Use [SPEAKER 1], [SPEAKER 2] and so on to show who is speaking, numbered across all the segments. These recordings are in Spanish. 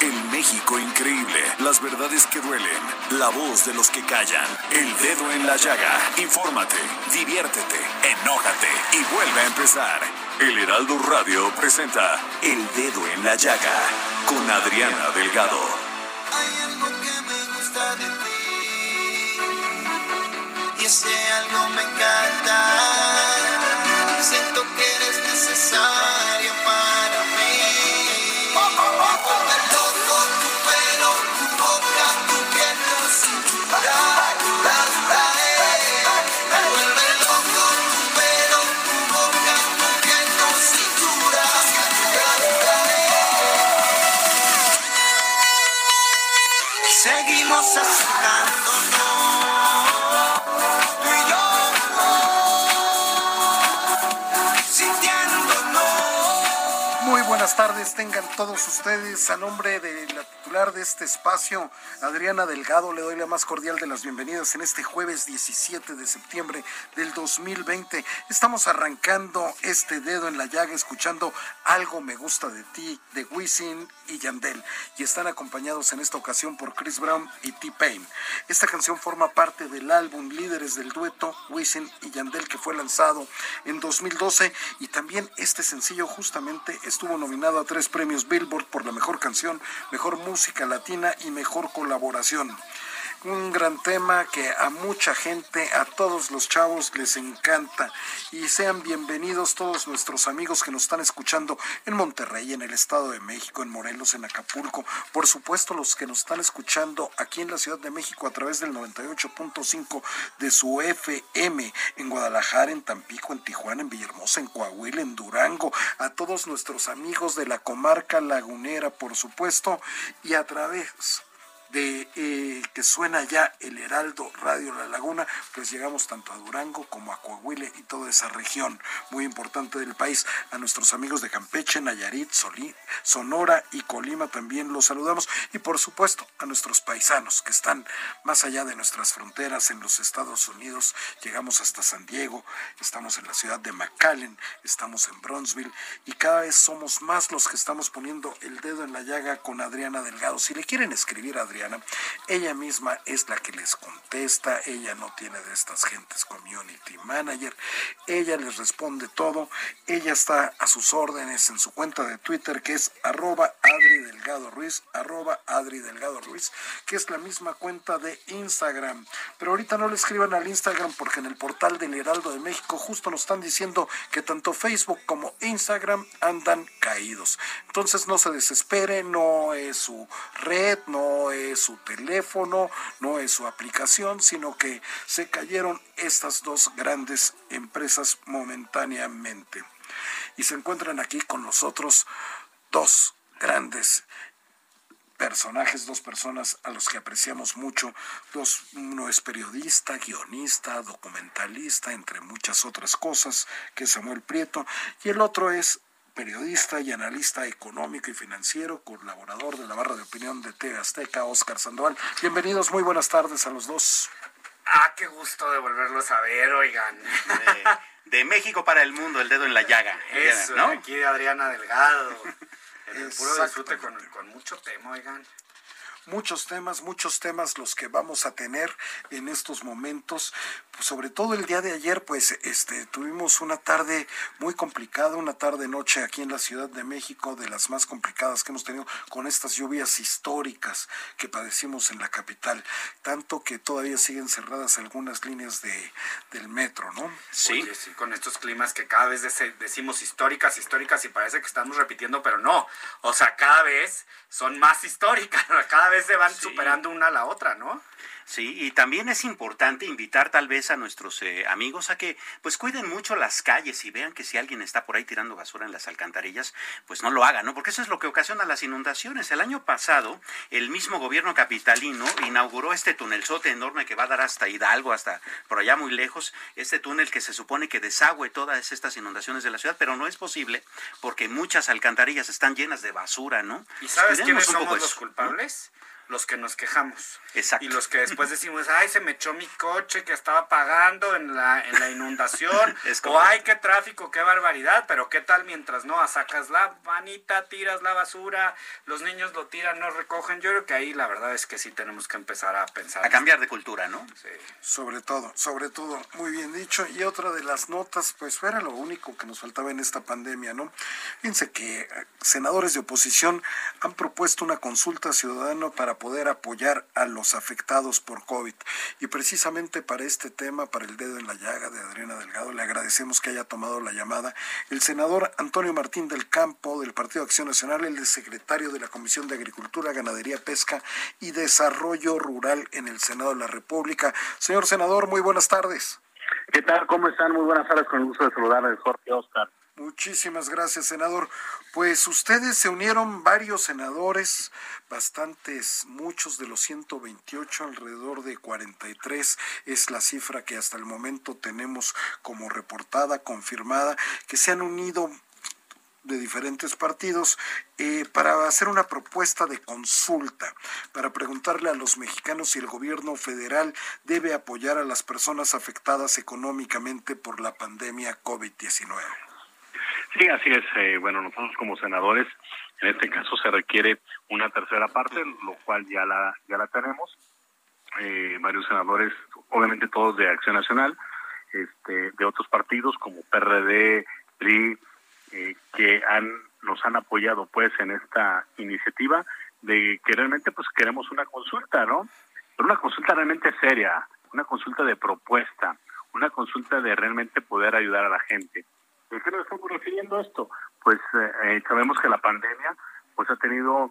[SPEAKER 1] El México increíble, las verdades que duelen, la voz de los que callan, el dedo en la llaga. Infórmate, diviértete, enójate y vuelve a empezar. El Heraldo Radio presenta El Dedo en la Llaga con Adriana Delgado.
[SPEAKER 2] Hay algo que me gusta de ti y ese algo me encanta.
[SPEAKER 3] Tardes, tengan todos ustedes. A nombre de titular de este espacio, Adriana Delgado, le doy la más cordial de las bienvenidas en este jueves 17 de septiembre del 2020. Estamos arrancando este dedo en la llaga, escuchando Algo me gusta de ti, de Wisin y Yandel. Y están acompañados en esta ocasión por Chris Brown y T-Pain. Esta canción forma parte del álbum Líderes del Dueto, Wisin y Yandel, que fue lanzado en 2012. Y también este sencillo justamente estuvo nominado a tres premios Billboard por la mejor canción, mejor música latina y mejor colaboración. Un gran tema que a mucha gente, a todos los chavos les encanta. Y sean bienvenidos todos nuestros amigos que nos están escuchando en Monterrey, en el Estado de México, en Morelos, en Acapulco. Por supuesto, los que nos están escuchando aquí en la Ciudad de México a través del 98.5 de su FM, en Guadalajara, en Tampico, en Tijuana, en Villahermosa, en Coahuila, en Durango, a todos nuestros amigos de la comarca lagunera, por supuesto, y a través de eh, que suena ya el Heraldo Radio La Laguna, pues llegamos tanto a Durango como a Coahuila y toda esa región muy importante del país. A nuestros amigos de Campeche, Nayarit, Sonora y Colima también los saludamos. Y por supuesto a nuestros paisanos que están más allá de nuestras fronteras en los Estados Unidos. Llegamos hasta San Diego, estamos en la ciudad de McAllen, estamos en Bronzeville y cada vez somos más los que estamos poniendo el dedo en la llaga con Adriana Delgado. Si le quieren escribir Adriana, ella misma es la que les contesta, ella no tiene de estas gentes community manager, ella les responde todo, ella está a sus órdenes en su cuenta de Twitter que es arroba Adri Delgado Ruiz, arroba Adri Delgado Ruiz, que es la misma cuenta de Instagram. Pero ahorita no le escriban al Instagram porque en el portal del Heraldo de México justo nos están diciendo que tanto Facebook como Instagram andan caídos. Entonces no se desespere, no es su red, no es su teléfono, no es su aplicación, sino que se cayeron estas dos grandes empresas momentáneamente. Y se encuentran aquí con nosotros dos grandes personajes, dos personas a los que apreciamos mucho. Dos, uno es periodista, guionista, documentalista, entre muchas otras cosas, que es Samuel Prieto, y el otro es periodista y analista económico y financiero, colaborador de la barra de opinión de TV Azteca, Oscar Sandoval. Bienvenidos, muy buenas tardes a los dos.
[SPEAKER 4] Ah, qué gusto de volverlos a ver, oigan.
[SPEAKER 5] De, de México para el mundo, el dedo en la llaga.
[SPEAKER 4] Eso,
[SPEAKER 5] ¿no?
[SPEAKER 4] aquí de Adriana Delgado. En el puro disfrute con, con mucho tema, oigan.
[SPEAKER 3] Muchos temas, muchos temas los que vamos a tener en estos momentos. sobre todo el día de ayer, pues este, tuvimos una tarde muy complicada, una tarde-noche aquí en la Ciudad de México, de las más complicadas que hemos tenido con estas lluvias históricas que padecimos en la capital. Tanto que todavía siguen cerradas algunas líneas de, del metro, ¿no?
[SPEAKER 4] Sí. sí, con estos climas que cada vez decimos históricas, históricas y parece que estamos repitiendo, pero no. O sea, cada vez son más históricas, cada vez se van superando una a la otra, ¿no?
[SPEAKER 5] Sí, y también es importante invitar tal vez a nuestros eh, amigos a que pues cuiden mucho las calles y vean que si alguien está por ahí tirando basura en las alcantarillas, pues no lo hagan, ¿no? Porque eso es lo que ocasiona las inundaciones. El año pasado, el mismo gobierno capitalino inauguró este tunelzote enorme que va a dar hasta Hidalgo, hasta por allá muy lejos, este túnel que se supone que desagüe todas estas inundaciones de la ciudad, pero no es posible porque muchas alcantarillas están llenas de basura, ¿no?
[SPEAKER 4] ¿Y sabes quiénes somos los culpables? Los que nos quejamos.
[SPEAKER 5] Exacto.
[SPEAKER 4] Y los que después decimos, ay, se me echó mi coche que estaba pagando en la, en la inundación. o ay, qué tráfico, qué barbaridad. Pero qué tal mientras no, sacas la manita, tiras la basura, los niños lo tiran, no recogen. Yo creo que ahí la verdad es que sí tenemos que empezar a pensar.
[SPEAKER 5] A cambiar de cultura, ¿no?
[SPEAKER 3] Sí. Sobre todo, sobre todo, muy bien dicho. Y otra de las notas, pues era lo único que nos faltaba en esta pandemia, ¿no? Fíjense que eh, senadores de oposición han propuesto una consulta ciudadana para poder apoyar a los afectados por COVID. Y precisamente para este tema, para el dedo en la llaga de Adriana Delgado, le agradecemos que haya tomado la llamada el senador Antonio Martín del Campo del Partido Acción Nacional, el secretario de la Comisión de Agricultura, Ganadería, Pesca y Desarrollo Rural en el Senado de la República. Señor senador, muy buenas tardes.
[SPEAKER 6] ¿Qué tal? ¿Cómo están? Muy buenas tardes, con el gusto de saludarles, Jorge Oscar.
[SPEAKER 3] Muchísimas gracias, senador. Pues ustedes se unieron varios senadores, bastantes, muchos de los 128, alrededor de 43 es la cifra que hasta el momento tenemos como reportada, confirmada, que se han unido de diferentes partidos eh, para hacer una propuesta de consulta, para preguntarle a los mexicanos si el gobierno federal debe apoyar a las personas afectadas económicamente por la pandemia COVID-19.
[SPEAKER 6] Sí, así es. Eh, bueno, nosotros como senadores, en este caso se requiere una tercera parte, lo cual ya la ya la tenemos. Eh, varios senadores, obviamente todos de Acción Nacional, este, de otros partidos como PRD, PRI, eh, que han nos han apoyado pues en esta iniciativa de que realmente pues queremos una consulta, ¿no? Pero una consulta realmente seria, una consulta de propuesta, una consulta de realmente poder ayudar a la gente. ¿De qué nos estamos refiriendo esto? Pues eh, eh, sabemos que la pandemia pues ha tenido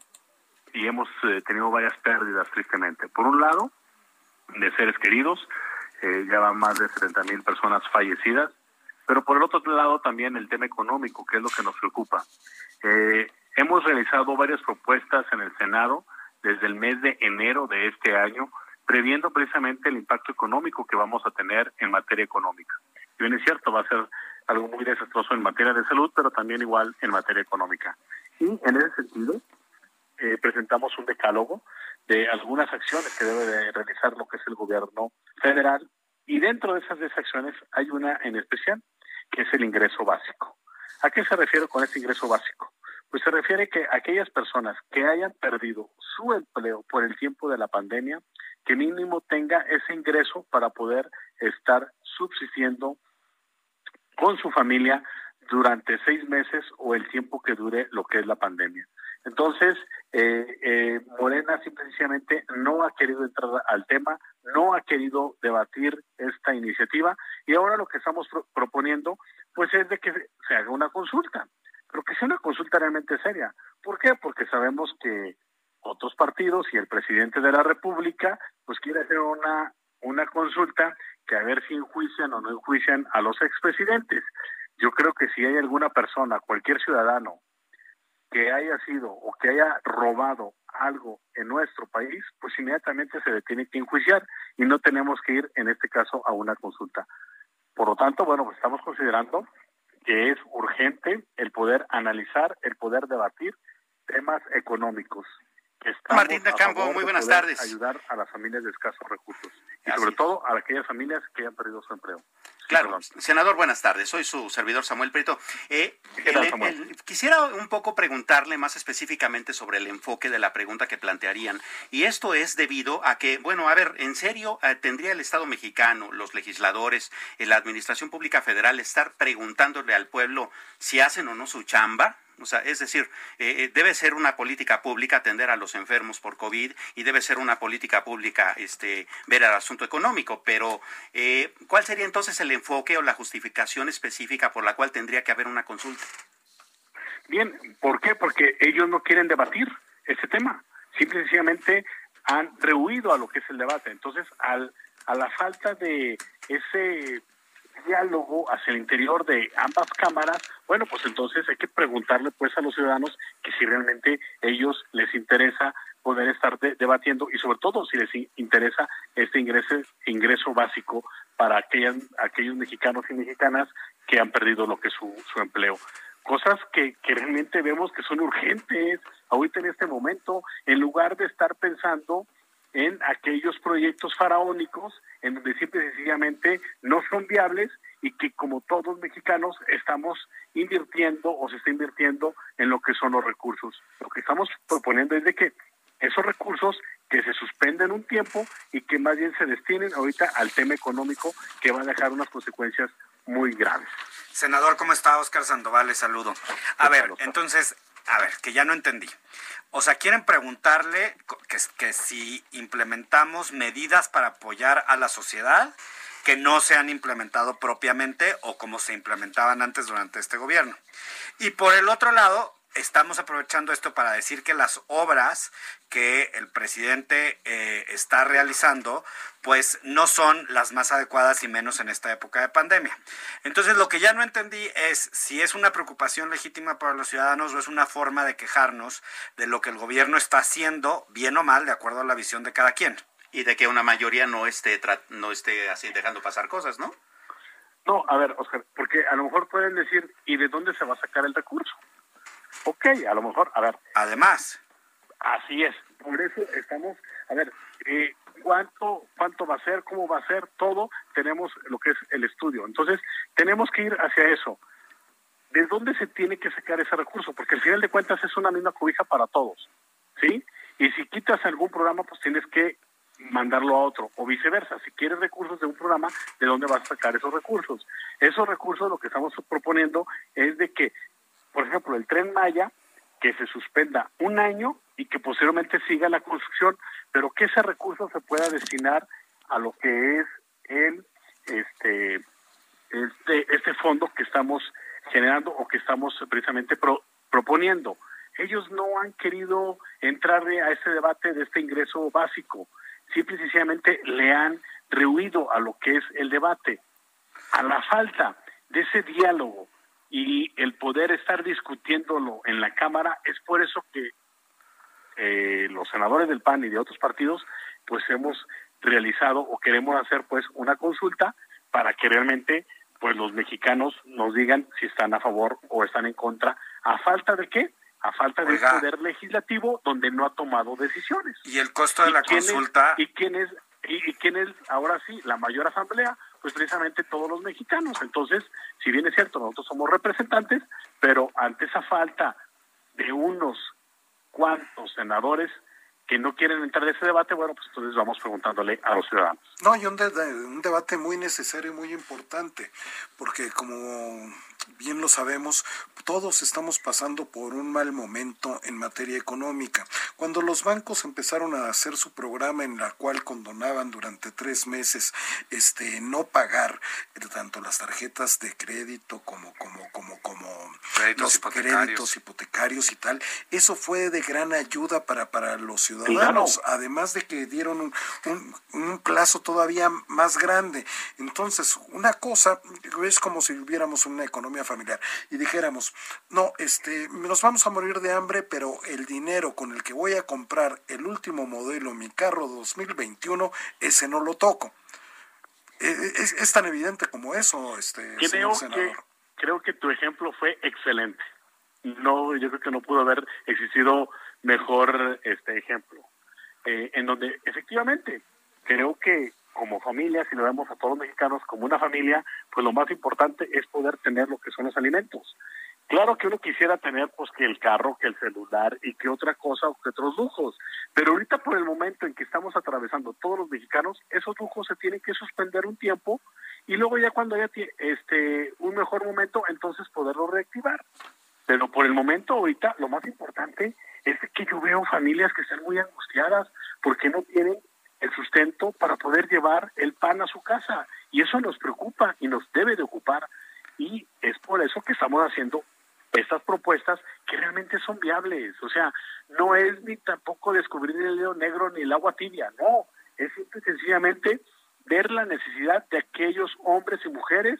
[SPEAKER 6] y hemos eh, tenido varias pérdidas tristemente. Por un lado, de seres queridos, ya van más de 70 mil personas fallecidas, pero por el otro lado también el tema económico, que es lo que nos preocupa. hemos realizado varias propuestas en el Senado desde el mes de enero de este año, previendo precisamente el impacto económico que vamos a tener en materia económica. Y bien es cierto, va a ser algo muy desastroso en materia de salud, pero también igual en materia económica. Y en ese sentido, eh, presentamos un decálogo de algunas acciones que debe de realizar lo que es el gobierno federal y dentro de esas acciones hay una en especial que es el ingreso básico. ¿A qué se refiere con este ingreso básico? Pues se refiere que aquellas personas que hayan perdido su empleo por el tiempo de la pandemia, que mínimo tenga ese ingreso para poder estar subsistiendo con su familia durante seis meses o el tiempo que dure lo que es la pandemia. Entonces, eh, eh, Morena simplemente no ha querido entrar al tema, no ha querido debatir esta iniciativa y ahora lo que estamos proponiendo pues es de que se haga una consulta, pero que sea una consulta realmente seria. ¿Por qué? Porque sabemos que otros partidos y el presidente de la República pues quiere hacer una, una consulta que a ver si enjuician o no enjuician a los expresidentes. Yo creo que si hay alguna persona, cualquier ciudadano, que haya sido o que haya robado algo en nuestro país, pues inmediatamente se le tiene que enjuiciar y no tenemos que ir, en este caso, a una consulta. Por lo tanto, bueno, pues estamos considerando que es urgente el poder analizar, el poder debatir temas económicos.
[SPEAKER 5] Martín de Campo, muy buenas tardes.
[SPEAKER 6] Ayudar a las familias de escasos recursos y sobre todo a aquellas familias que hayan perdido su empleo.
[SPEAKER 5] Claro, senador, buenas tardes. Soy su servidor Samuel Prieto. Eh, quisiera un poco preguntarle más específicamente sobre el enfoque de la pregunta que plantearían. Y esto es debido a que, bueno, a ver, en serio, eh, tendría el Estado mexicano, los legisladores, eh, la Administración Pública Federal estar preguntándole al pueblo si hacen o no su chamba. O sea, es decir, eh, eh, debe ser una política pública atender a los enfermos por COVID y debe ser una política pública este, ver el asunto económico. Pero, eh, ¿cuál sería entonces el enfoque o la justificación específica por la cual tendría que haber una consulta?
[SPEAKER 6] Bien, ¿por qué? Porque ellos no quieren debatir ese tema. Simple y sencillamente han rehuido a lo que es el debate. Entonces, al, a la falta de ese diálogo hacia el interior de ambas cámaras, bueno, pues entonces hay que preguntarle pues a los ciudadanos que si realmente ellos les interesa poder estar debatiendo y sobre todo si les interesa este ingreso ingreso básico para aquellas, aquellos mexicanos y mexicanas que han perdido lo que es su, su empleo. Cosas que, que realmente vemos que son urgentes ahorita en este momento, en lugar de estar pensando en aquellos proyectos faraónicos en donde simple y sencillamente no son viables y que como todos mexicanos estamos invirtiendo o se está invirtiendo en lo que son los recursos. Lo que estamos proponiendo es de que esos recursos que se suspenden un tiempo y que más bien se destinen ahorita al tema económico que va a dejar unas consecuencias muy graves.
[SPEAKER 4] Senador, ¿cómo está? Oscar Sandoval, le saludo. A ver, entonces, a ver, que ya no entendí. O sea, quieren preguntarle que, si implementamos medidas para apoyar a la sociedad que no se han implementado propiamente o como se implementaban antes durante este gobierno. Y por el otro lado, estamos aprovechando esto para decir que las obras que el presidente eh, está realizando, pues no son las más adecuadas y menos en esta época de pandemia. Entonces, lo que ya no entendí es si es una preocupación legítima para los ciudadanos o es una forma de quejarnos de lo que el gobierno está haciendo, bien o mal, de acuerdo a la visión de cada quien.
[SPEAKER 5] Y de que una mayoría no esté, no esté así dejando pasar cosas, ¿no?
[SPEAKER 6] No, a ver, Oscar, porque a lo mejor pueden decir, ¿y de dónde se va a sacar el recurso? Ok, a lo mejor, a ver.
[SPEAKER 4] Además.
[SPEAKER 6] Así es, por eso estamos, a ver, eh, cuánto cuánto va a ser, cómo va a ser, todo, tenemos lo que es el estudio. Entonces, tenemos que ir hacia eso. ¿De dónde se tiene que sacar ese recurso? Porque al final de cuentas es una misma cobija para todos, ¿sí? Y si quitas algún programa, pues tienes que mandarlo a otro, o viceversa. Si quieres recursos de un programa, ¿de dónde vas a sacar esos recursos? Esos recursos lo que estamos proponiendo es de que por ejemplo, el tren Maya, que se suspenda un año y que posteriormente siga la construcción, pero que ese recurso se pueda destinar a lo que es el este este este fondo que estamos generando o que estamos precisamente proponiendo. Ellos no han querido entrar a ese debate de este ingreso básico, simple y sencillamente le han rehuido a lo que es el debate. A la falta de ese diálogo y el poder estar discutiéndolo en la Cámara es por eso que eh, los senadores del PAN y de otros partidos pues hemos realizado o queremos hacer pues una consulta para que realmente pues los mexicanos nos digan si están a favor o están en contra. A falta de qué a falta de poder legislativo donde no ha tomado decisiones.
[SPEAKER 4] Y el costo de la consulta
[SPEAKER 6] y quién es y, y quién es ahora sí la mayor asamblea pues precisamente todos los mexicanos. Entonces, si bien es cierto, nosotros somos representantes, pero ante esa falta de unos cuantos senadores que no quieren entrar en ese debate, bueno, pues entonces vamos preguntándole a los ciudadanos.
[SPEAKER 3] No, y un, un debate muy necesario y muy importante, porque como bien lo sabemos, todos estamos pasando por un mal momento en materia económica. Cuando los bancos empezaron a hacer su programa en la cual condonaban durante tres meses este no pagar tanto las tarjetas de crédito como como como como
[SPEAKER 4] créditos
[SPEAKER 3] los hipotecarios. créditos hipotecarios y tal, eso fue de gran ayuda para para los ciudadanos, además de que dieron un, un, un plazo todavía más grande. Entonces, una cosa es como si hubiéramos una economía familiar y dijéramos, no, este, nos vamos a morir de hambre, pero el dinero con el que voy a comprar el último modelo, mi carro 2021, ese no lo toco. E, e, es, tan evidente como eso, este,
[SPEAKER 6] creo Que, creo que tu ejemplo fue excelente. No, yo creo que no pudo haber existido mejor este ejemplo. Eh, en donde efectivamente creo que como familia, si lo vemos a todos los mexicanos como una familia, pues lo más importante es poder tener lo que son los alimentos. Claro que uno quisiera tener pues que el carro, que el celular y que otra cosa o que otros lujos, pero ahorita por el momento en que estamos atravesando todos los mexicanos, esos lujos se tienen que suspender un tiempo y luego ya cuando haya este un mejor momento, entonces poderlo reactivar. Pero por el momento ahorita lo más importante es que yo veo familias que están muy angustiadas porque no tienen el sustento para poder llevar el pan a su casa. Y eso nos preocupa y nos debe de ocupar. Y es por eso que estamos haciendo estas propuestas que realmente son viables. O sea, no es ni tampoco descubrir el dedo negro ni el agua tibia, no, es simple sencillamente ver la necesidad de aquellos hombres y mujeres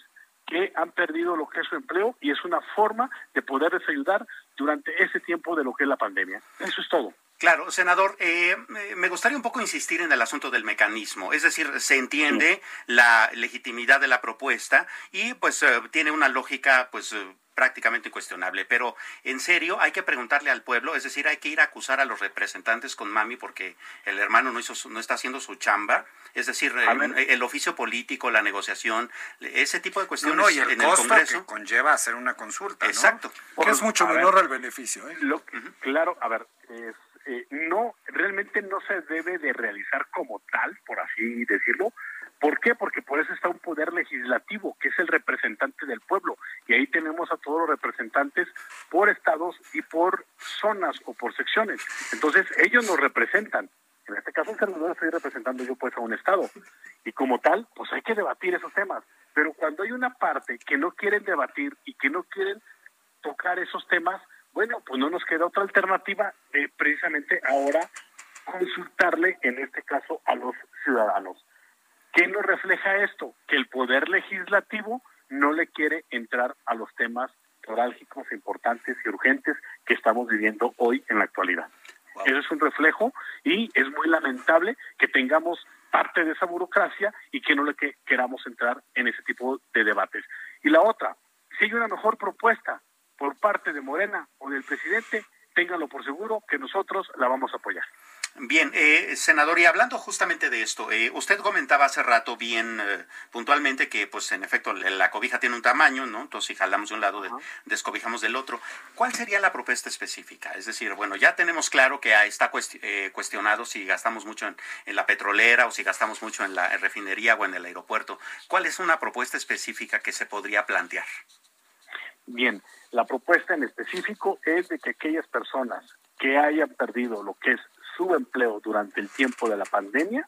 [SPEAKER 6] que han perdido lo que es su empleo y es una forma de poderles ayudar durante ese tiempo de lo que es la pandemia. Eso es todo.
[SPEAKER 5] Claro, senador, eh, me gustaría un poco insistir en el asunto del mecanismo. Es decir, se entiende la legitimidad de la propuesta y pues eh, tiene una lógica pues eh, prácticamente incuestionable. Pero en serio, hay que preguntarle al pueblo, es decir, hay que ir a acusar a los representantes con mami porque el hermano no, hizo, no está haciendo su chamba. Es decir, el, oficio político, la negociación, ese tipo de cuestiones
[SPEAKER 4] y el en el Congreso. Que conlleva hacer una consulta.
[SPEAKER 5] Exacto.
[SPEAKER 3] Porque es mucho menor el beneficio. ¿eh?
[SPEAKER 6] Claro, a ver, eh, no, realmente no se debe de realizar como tal, por así decirlo, ¿Por qué? Porque por eso está un poder legislativo, que es el representante del pueblo. Y ahí tenemos a todos los representantes por estados y por zonas o por secciones. Entonces, ellos nos representan. En este caso, el senador estoy representando yo pues a un estado. Y como tal, pues hay que debatir esos temas. Pero cuando hay una parte que no quieren debatir y que no quieren tocar esos temas, bueno, pues no nos queda otra alternativa de precisamente ahora consultarle, en este caso, a los ciudadanos. ¿Qué nos refleja esto? Que el poder legislativo no le quiere entrar a los temas neurálgicos, importantes y urgentes que estamos viviendo hoy en la actualidad. Eso es un reflejo y es muy lamentable que tengamos parte de esa burocracia y que no le queramos entrar en ese tipo de debates. Y la otra, si hay una mejor propuesta por parte de Morena o del presidente, ténganlo por seguro que nosotros la vamos a apoyar.
[SPEAKER 5] Bien, eh, senador, y hablando justamente de esto, eh, usted comentaba hace rato bien eh, puntualmente que, pues, en efecto, la cobija tiene un tamaño, ¿no? Entonces, si jalamos de un lado, descobijamos del otro. ¿Cuál sería la propuesta específica? Es decir, bueno, ya tenemos claro que está eh, cuestionado si gastamos mucho en, la petrolera o si gastamos mucho en la refinería o en el aeropuerto. ¿Cuál es una propuesta específica que se podría plantear?
[SPEAKER 6] Bien, la propuesta en específico es de que aquellas personas que hayan perdido lo que es su empleo durante el tiempo de la pandemia,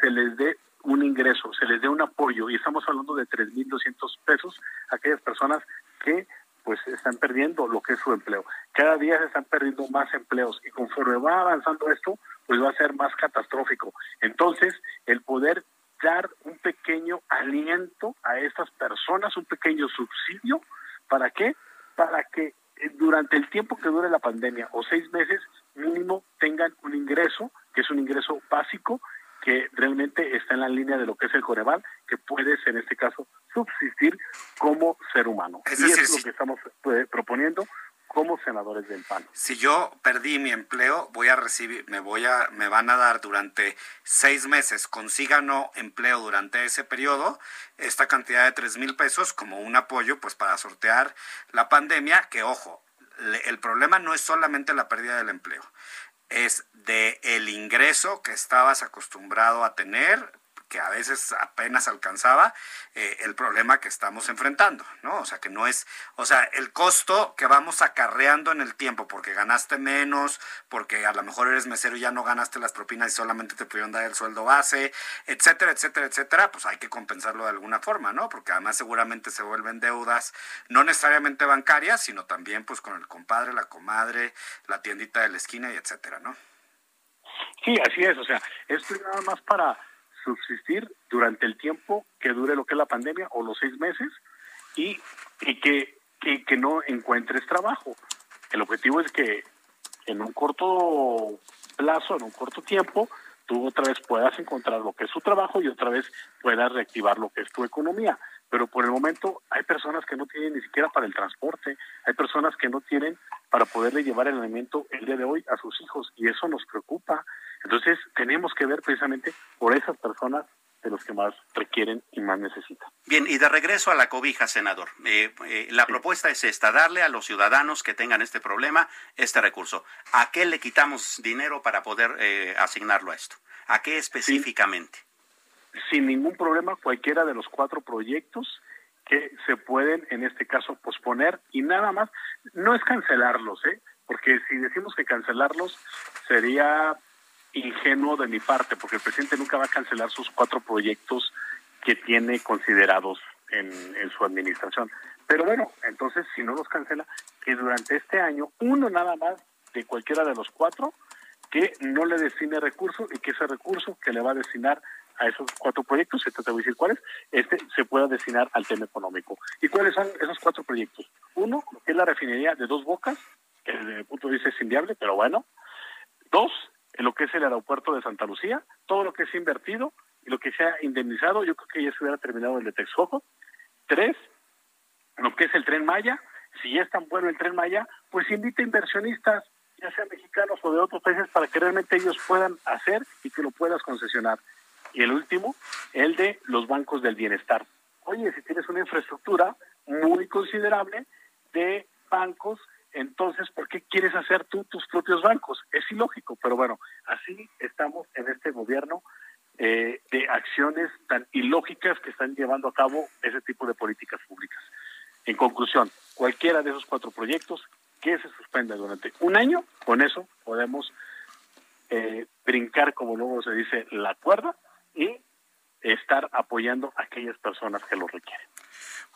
[SPEAKER 6] se les dé un ingreso, se les dé un apoyo, y estamos hablando de 3.200 pesos a aquellas personas que pues están perdiendo lo que es su empleo. Cada día se están perdiendo más empleos y conforme va avanzando esto, pues va a ser más catastrófico. Entonces, el poder dar un pequeño aliento a estas personas, un pequeño subsidio, ¿para qué? Para que eh, durante el tiempo que dure la pandemia o seis meses mínimo tengan un ingreso, que es un ingreso básico, que realmente está en la línea de lo que es el Coreval, que puedes en este caso subsistir como ser humano. y eso es lo que estamos eh, proponiendo como senadores del PAN.
[SPEAKER 4] Si yo perdí mi empleo, voy a recibir, me voy a, me van a dar durante seis meses, consiga no empleo durante ese periodo, esta cantidad de tres mil pesos como un apoyo, pues para sortear la pandemia, que ojo, el problema no es solamente la pérdida del empleo, es de el ingreso que estabas acostumbrado a tener que a veces apenas alcanzaba eh, el problema que estamos enfrentando, ¿no? O sea, que no es, o sea, el costo que vamos acarreando en el tiempo, porque ganaste menos, porque a lo mejor eres mesero y ya no ganaste las propinas y solamente te pudieron dar el sueldo base, etcétera, etcétera, etcétera, pues hay que compensarlo de alguna forma, ¿no? Porque además seguramente se vuelven deudas, no necesariamente bancarias, sino también pues con el compadre, la comadre, la tiendita de la esquina y etcétera, ¿no?
[SPEAKER 6] Sí, así es, o sea, esto es nada más para subsistir durante el tiempo que dure lo que es la pandemia o los seis meses y, y que, que no encuentres trabajo. El objetivo es que en un corto plazo, en un corto tiempo, tú otra vez puedas encontrar lo que es tu trabajo y otra vez puedas reactivar lo que es tu economía. Pero por el momento hay personas que no tienen ni siquiera para el transporte, hay personas que no tienen para poderle llevar el alimento el día de hoy a sus hijos y eso nos preocupa. Entonces tenemos que ver precisamente por esas personas de los que más requieren y más necesitan.
[SPEAKER 5] Bien, y de regreso a la cobija, senador. Eh, eh, la propuesta es esta, darle a los ciudadanos que tengan este problema este recurso. ¿A qué le quitamos dinero para poder eh, asignarlo a esto? ¿A qué específicamente?
[SPEAKER 6] Sin ningún problema, cualquiera de los cuatro proyectos que se pueden, en este caso, posponer y nada más, no es cancelarlos, ¿eh? porque si decimos que cancelarlos sería ingenuo de mi parte, porque el presidente nunca va a cancelar sus cuatro proyectos que tiene considerados en, su administración. Pero bueno, entonces si no los cancela, que durante este año uno nada más de cualquiera de los cuatro que no le destine recursos y que ese recurso que le va a destinar a esos cuatro proyectos, este te voy a decir cuáles, este se pueda destinar al tema económico. ¿Y cuáles son esos cuatro proyectos? Uno, que es la refinería de dos bocas, que desde el punto de vista es inviable, pero bueno. Dos, en lo que es el aeropuerto de Santa Lucía, todo lo que se ha invertido y lo que se ha indemnizado, yo creo que ya se hubiera terminado el de Texcoco. Tres, lo que es el tren Maya, si es tan bueno el tren Maya, pues invita inversionistas, ya sean mexicanos o de otros países, para que realmente ellos puedan hacer y que lo puedas concesionar. Y el último, el de los bancos del bienestar. Oye, si tienes una infraestructura muy considerable de bancos entonces, ¿por qué quieres hacer tú tus propios bancos? Es ilógico, pero bueno, así estamos en este gobierno eh, de acciones tan ilógicas que están llevando a cabo ese tipo de políticas públicas. En conclusión, cualquiera de esos cuatro proyectos que se suspenda durante un año, con eso podemos eh, brincar, como luego se dice, la cuerda y estar apoyando a aquellas personas que lo requieren.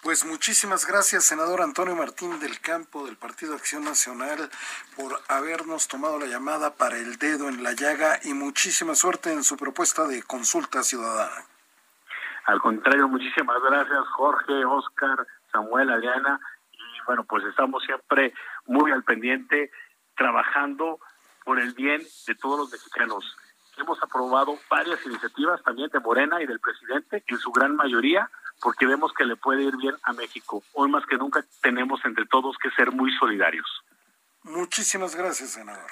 [SPEAKER 3] Pues muchísimas gracias, senador Antonio Martín del Campo del Partido Acción Nacional, por habernos tomado la llamada para el dedo en la llaga y muchísima suerte en su propuesta de consulta ciudadana.
[SPEAKER 6] Al contrario, muchísimas gracias, Jorge, Oscar, Samuel, Adriana. Y bueno, pues estamos siempre muy al pendiente, trabajando por el bien de todos los mexicanos. Hemos aprobado varias iniciativas también de Morena y del presidente, en su gran mayoría porque vemos que le puede ir bien a México. Hoy más que nunca tenemos entre todos que ser muy solidarios.
[SPEAKER 3] Muchísimas gracias, senador.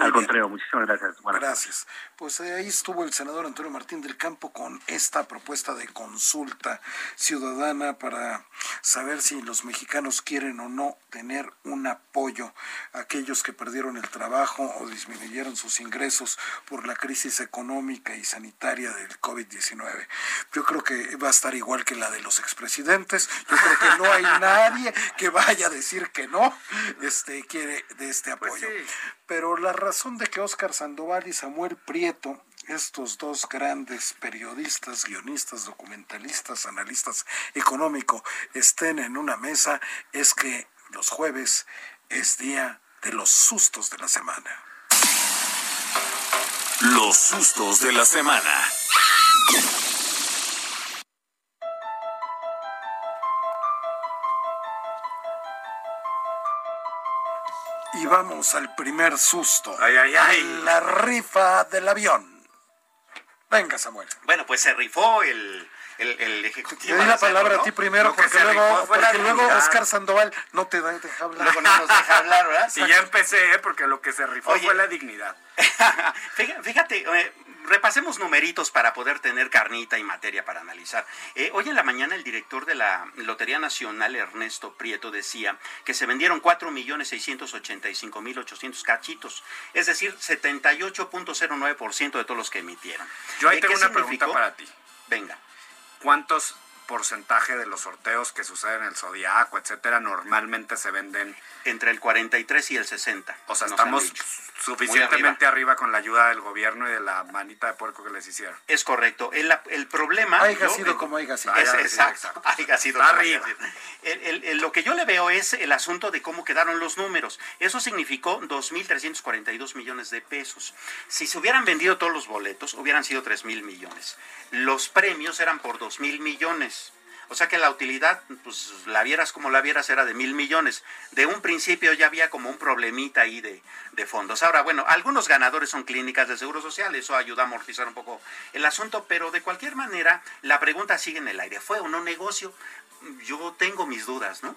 [SPEAKER 6] Al contrario, muchísimas gracias.
[SPEAKER 3] gracias. Pues eh, ahí estuvo el senador Antonio Martín del Campo con esta propuesta de consulta ciudadana para saber si los mexicanos quieren o no tener un apoyo a aquellos que perdieron el trabajo o disminuyeron sus ingresos por la crisis económica y sanitaria del COVID-19. Yo creo que va a estar igual que la de los expresidentes. Yo creo que no hay nadie que vaya a decir que no este, quiere de este pues apoyo. Pero la razón de que Óscar Sandoval y Samuel Prieto, estos dos grandes periodistas, guionistas, documentalistas, analistas económicos, estén en una mesa es que los jueves es día de los sustos de la semana.
[SPEAKER 1] Los sustos de la semana.
[SPEAKER 3] Vamos al primer susto.
[SPEAKER 5] Ay, ay, ay.
[SPEAKER 3] La rifa del avión. Venga, Samuel.
[SPEAKER 5] Bueno, pues se rifó el, el, ejecutivo.
[SPEAKER 3] Te di la palabra a ti primero porque luego, porque luego Oscar Sandoval no te deja hablar.
[SPEAKER 5] Luego no nos deja hablar, ¿verdad?
[SPEAKER 4] Y ya empecé, ¿eh? porque lo que se rifó fue la dignidad.
[SPEAKER 5] fíjate, eh, repasemos numeritos para poder tener carnita y materia para analizar. Eh, hoy en la mañana el director de la Lotería Nacional, Ernesto Prieto, decía que se vendieron 4.685.800 cachitos, es decir, 78.09% de todos los que emitieron.
[SPEAKER 4] Yo ahí tengo una pregunta para ti.
[SPEAKER 5] Venga.
[SPEAKER 4] ¿Cuántos porcentaje de los sorteos que suceden en el Zodiaco, etcétera, normalmente se venden
[SPEAKER 5] entre el 43 y el 60.
[SPEAKER 4] O sea, estamos suficientemente arriba. con la ayuda del gobierno y de la manita de puerco que les hicieron.
[SPEAKER 5] Es correcto. El, el problema...
[SPEAKER 3] Haya sido como haya sido.
[SPEAKER 5] Es, exacto. Haya sido arriba. lo que yo le veo es el asunto de cómo quedaron los números. Eso significó 2.342 millones de pesos. Si se hubieran vendido todos los boletos, hubieran sido 3.000 millones. Los premios eran por 2.000 millones. O sea que la utilidad, pues la vieras como la vieras, era de mil millones. De un principio ya había como un problemita ahí de, de fondos. Ahora, bueno, algunos ganadores son clínicas de seguro social, eso ayuda a amortizar un poco el asunto, pero de cualquier manera, la pregunta sigue en el aire. ¿Fue o no negocio? Yo tengo mis dudas, ¿no?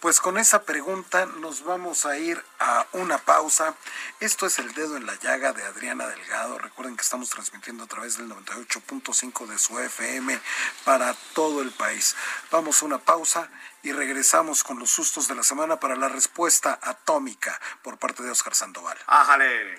[SPEAKER 3] Pues con esa pregunta nos vamos a ir a una pausa. Esto es el dedo en la llaga de Adriana Delgado. Recuerden que estamos transmitiendo a través del 98.5 de su FM para todo el país. Vamos a una pausa y regresamos con los sustos de la semana para la respuesta atómica por parte de Oscar Sandoval.
[SPEAKER 5] ¡Ájale!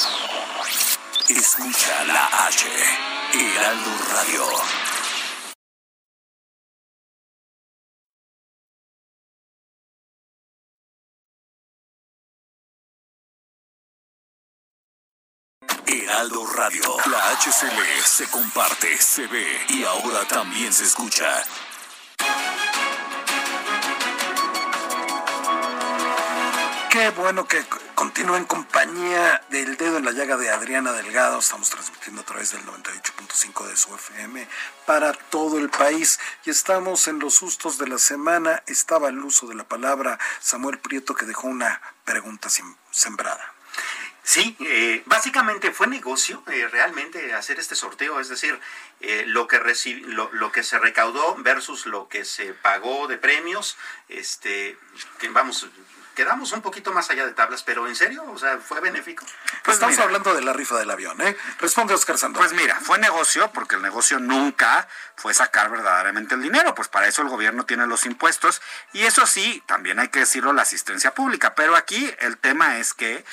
[SPEAKER 1] Escucha la H. Heraldo Radio. Heraldo Radio. La HCL se comparte, se ve y ahora también se escucha.
[SPEAKER 3] Qué bueno que continúa en compañía del dedo en la llaga de Adriana Delgado. Estamos transmitiendo a través del 98.5 de su FM para todo el país. Y estamos en los sustos de la semana. Estaba el uso de la palabra Samuel Prieto que dejó una pregunta sembrada.
[SPEAKER 5] Sí, eh, básicamente fue negocio eh, realmente hacer este sorteo, es decir, eh, lo que lo, lo, que se recaudó versus lo que se pagó de premios, este, que vamos, quedamos un poquito más allá de tablas, pero en serio, o sea, fue benéfico.
[SPEAKER 3] Pues estamos hablando de la rifa del avión, ¿eh? Responde Oscar Sandoval.
[SPEAKER 4] Pues mira, fue negocio porque el negocio nunca fue sacar verdaderamente el dinero, pues para eso el gobierno tiene los impuestos y eso sí, también hay que decirlo, la asistencia pública, pero aquí el tema es que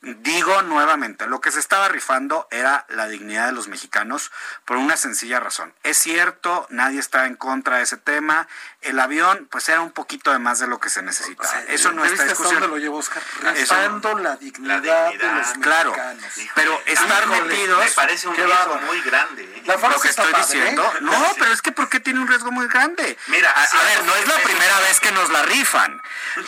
[SPEAKER 4] Digo nuevamente, lo que se estaba rifando era la dignidad de los mexicanos por una sencilla razón. Es cierto, nadie está en contra de ese tema. El avión, pues era un poquito de más de lo que se necesitaba. Eso no está discusión.
[SPEAKER 3] ¿Dónde lo llevó Oscar? Rifando la, dignidad de los mexicanos.
[SPEAKER 4] Claro, pero estar metidos...
[SPEAKER 5] Me parece un riesgo muy grande. ¿eh?
[SPEAKER 4] lo que estoy diciendo. ¿eh? No, pero es que ¿por qué tiene un riesgo muy grande? Mira, a, a ver, no es la primera vez que nos la rifan.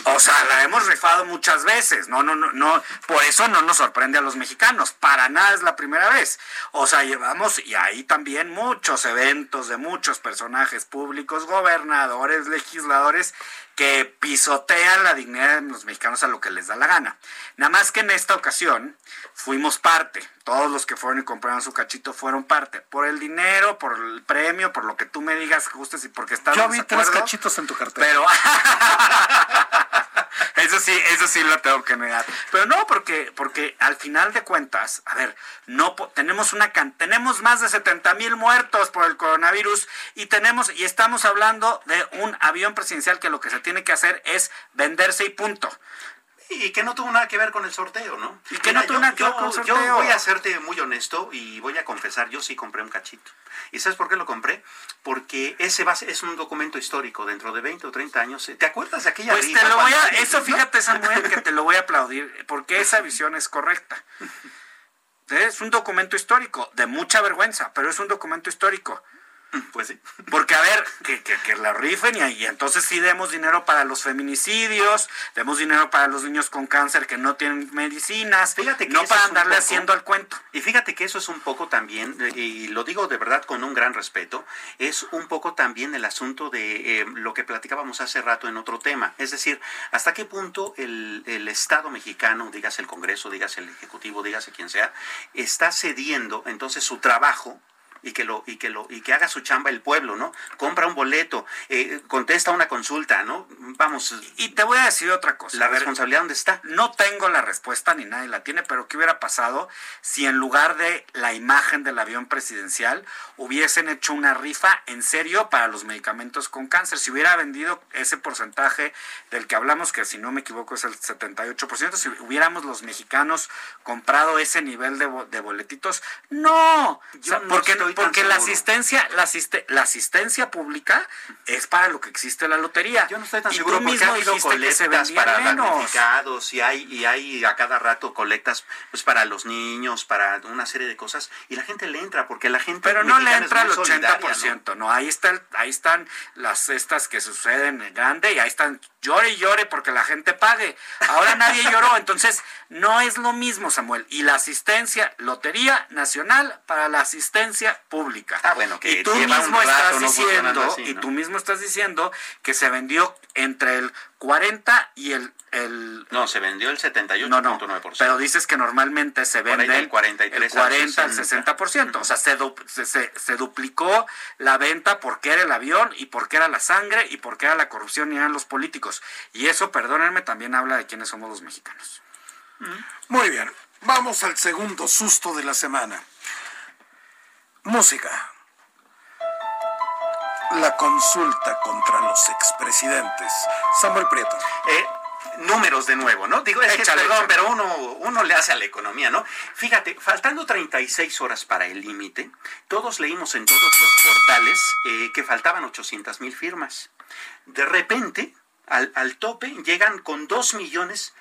[SPEAKER 4] O sea, la hemos rifado muchas veces. No, no, no, no. Por eso no nos sorprende a los mexicanos, para nada es la primera vez. O sea, llevamos, y ahí también muchos eventos de muchos personajes públicos, gobernadores, legisladores, que pisotean la dignidad de los mexicanos a lo que les da la gana. Nada más que en esta ocasión fuimos parte, todos los que fueron y compraron su cachito fueron parte, por el dinero, por el premio, por lo que tú me digas, justes y porque estás
[SPEAKER 3] Yo vi tres cachitos en tu cartera.
[SPEAKER 4] Pero eso sí, eso sí lo tengo que negar. Pero no, porque, porque al final de cuentas, a ver, no tenemos una tenemos más de 70 mil muertos por el coronavirus y tenemos, y estamos hablando de un avión presidencial que lo que se tiene que hacer es venderse y punto.
[SPEAKER 5] Y que no tuvo nada que ver con el sorteo, ¿no?
[SPEAKER 4] Y que no tuvo nada que ver con el sorteo.
[SPEAKER 5] Yo voy a serte muy honesto y voy a confesar, yo sí compré un cachito. ¿Y sabes por qué lo compré? Porque ese va, es un documento histórico. Dentro de 20 o 30 años, ¿te acuerdas de aquella
[SPEAKER 4] Pues te lo voy a, eso fíjate Samuel, que te lo voy a aplaudir, porque esa visión es correcta. Es un documento histórico, de mucha vergüenza, pero es un documento histórico.
[SPEAKER 5] Pues sí.
[SPEAKER 4] Porque, a ver, que, que, la rifen y, ahí entonces sí demos dinero para los feminicidios, demos dinero para los niños con cáncer que no tienen medicinas, fíjate que no para andarle haciendo al cuento.
[SPEAKER 5] Y fíjate que eso es un poco también, y lo digo de verdad con un gran respeto, es un poco también el asunto de eh, lo que platicábamos hace rato en otro tema. Es decir, hasta qué punto el, el Estado mexicano, digas el Congreso, digas el Ejecutivo, dígase quien sea, está cediendo entonces su trabajo y que lo y que lo y que haga su chamba el pueblo, ¿no? Compra un boleto, eh, contesta una consulta, ¿no? Vamos.
[SPEAKER 4] Y te voy a decir otra cosa.
[SPEAKER 5] La responsabilidad dónde está.
[SPEAKER 4] No tengo la respuesta ni nadie la tiene, pero ¿qué hubiera pasado si en lugar de la imagen del avión presidencial hubiesen hecho una rifa en serio para los medicamentos con cáncer? Si hubiera vendido ese porcentaje del que hablamos, que si no me equivoco es el 78%, si hubiéramos los mexicanos comprado ese nivel de, de boletitos, no,
[SPEAKER 5] Yo no
[SPEAKER 4] porque,
[SPEAKER 5] estoy
[SPEAKER 4] porque la asistencia, la, asiste- la asistencia pública es para lo que existe la lotería.
[SPEAKER 5] Yo no estoy tan
[SPEAKER 4] Y
[SPEAKER 5] seguro porque
[SPEAKER 4] mismo
[SPEAKER 5] ha habido
[SPEAKER 4] dijiste que se
[SPEAKER 5] colectas para damnificados y hay y hay a cada rato colectas pues para los niños, para una serie de cosas y la gente le entra porque la gente
[SPEAKER 4] Pero no le entra al
[SPEAKER 5] solidaria,
[SPEAKER 4] 80%, ¿no? Ahí, está el- ahí están las cestas que suceden en grande y ahí están llore y llore porque la gente pague. Ahora nadie lloró, entonces no es lo mismo, Samuel. Y la asistencia, Lotería Nacional para la asistencia pública.
[SPEAKER 5] Ah, bueno, que
[SPEAKER 4] y tú
[SPEAKER 5] lleva un
[SPEAKER 4] mismo
[SPEAKER 5] rato
[SPEAKER 4] estás
[SPEAKER 5] no
[SPEAKER 4] diciendo,
[SPEAKER 5] así,
[SPEAKER 4] y
[SPEAKER 5] ¿no?
[SPEAKER 4] tú mismo estás diciendo que se vendió entre el 40 y el, el
[SPEAKER 5] No, se vendió el
[SPEAKER 4] no, no,
[SPEAKER 5] 78.9%.
[SPEAKER 4] pero dices que normalmente se vende
[SPEAKER 5] del 43
[SPEAKER 4] el 40 al
[SPEAKER 5] al
[SPEAKER 4] 60%. O sea, se, du- se, se- se duplicó la venta porque era el avión y porque era la sangre y porque era la corrupción y eran los políticos. Y eso, perdónenme, también habla de quiénes somos los mexicanos.
[SPEAKER 3] Muy bien, vamos al segundo susto de la semana. Música. La consulta contra los expresidentes. Samuel Prieto.
[SPEAKER 5] Eh, números de nuevo, ¿no? Digo, es que,
[SPEAKER 4] Échale,
[SPEAKER 5] perdón,
[SPEAKER 4] échale.
[SPEAKER 5] pero uno, uno le hace a la economía, ¿no? Fíjate, faltando 36 horas para el límite, todos leímos en todos los portales eh, que faltaban 800 mil firmas. De repente, al, al tope, llegan con 2 millones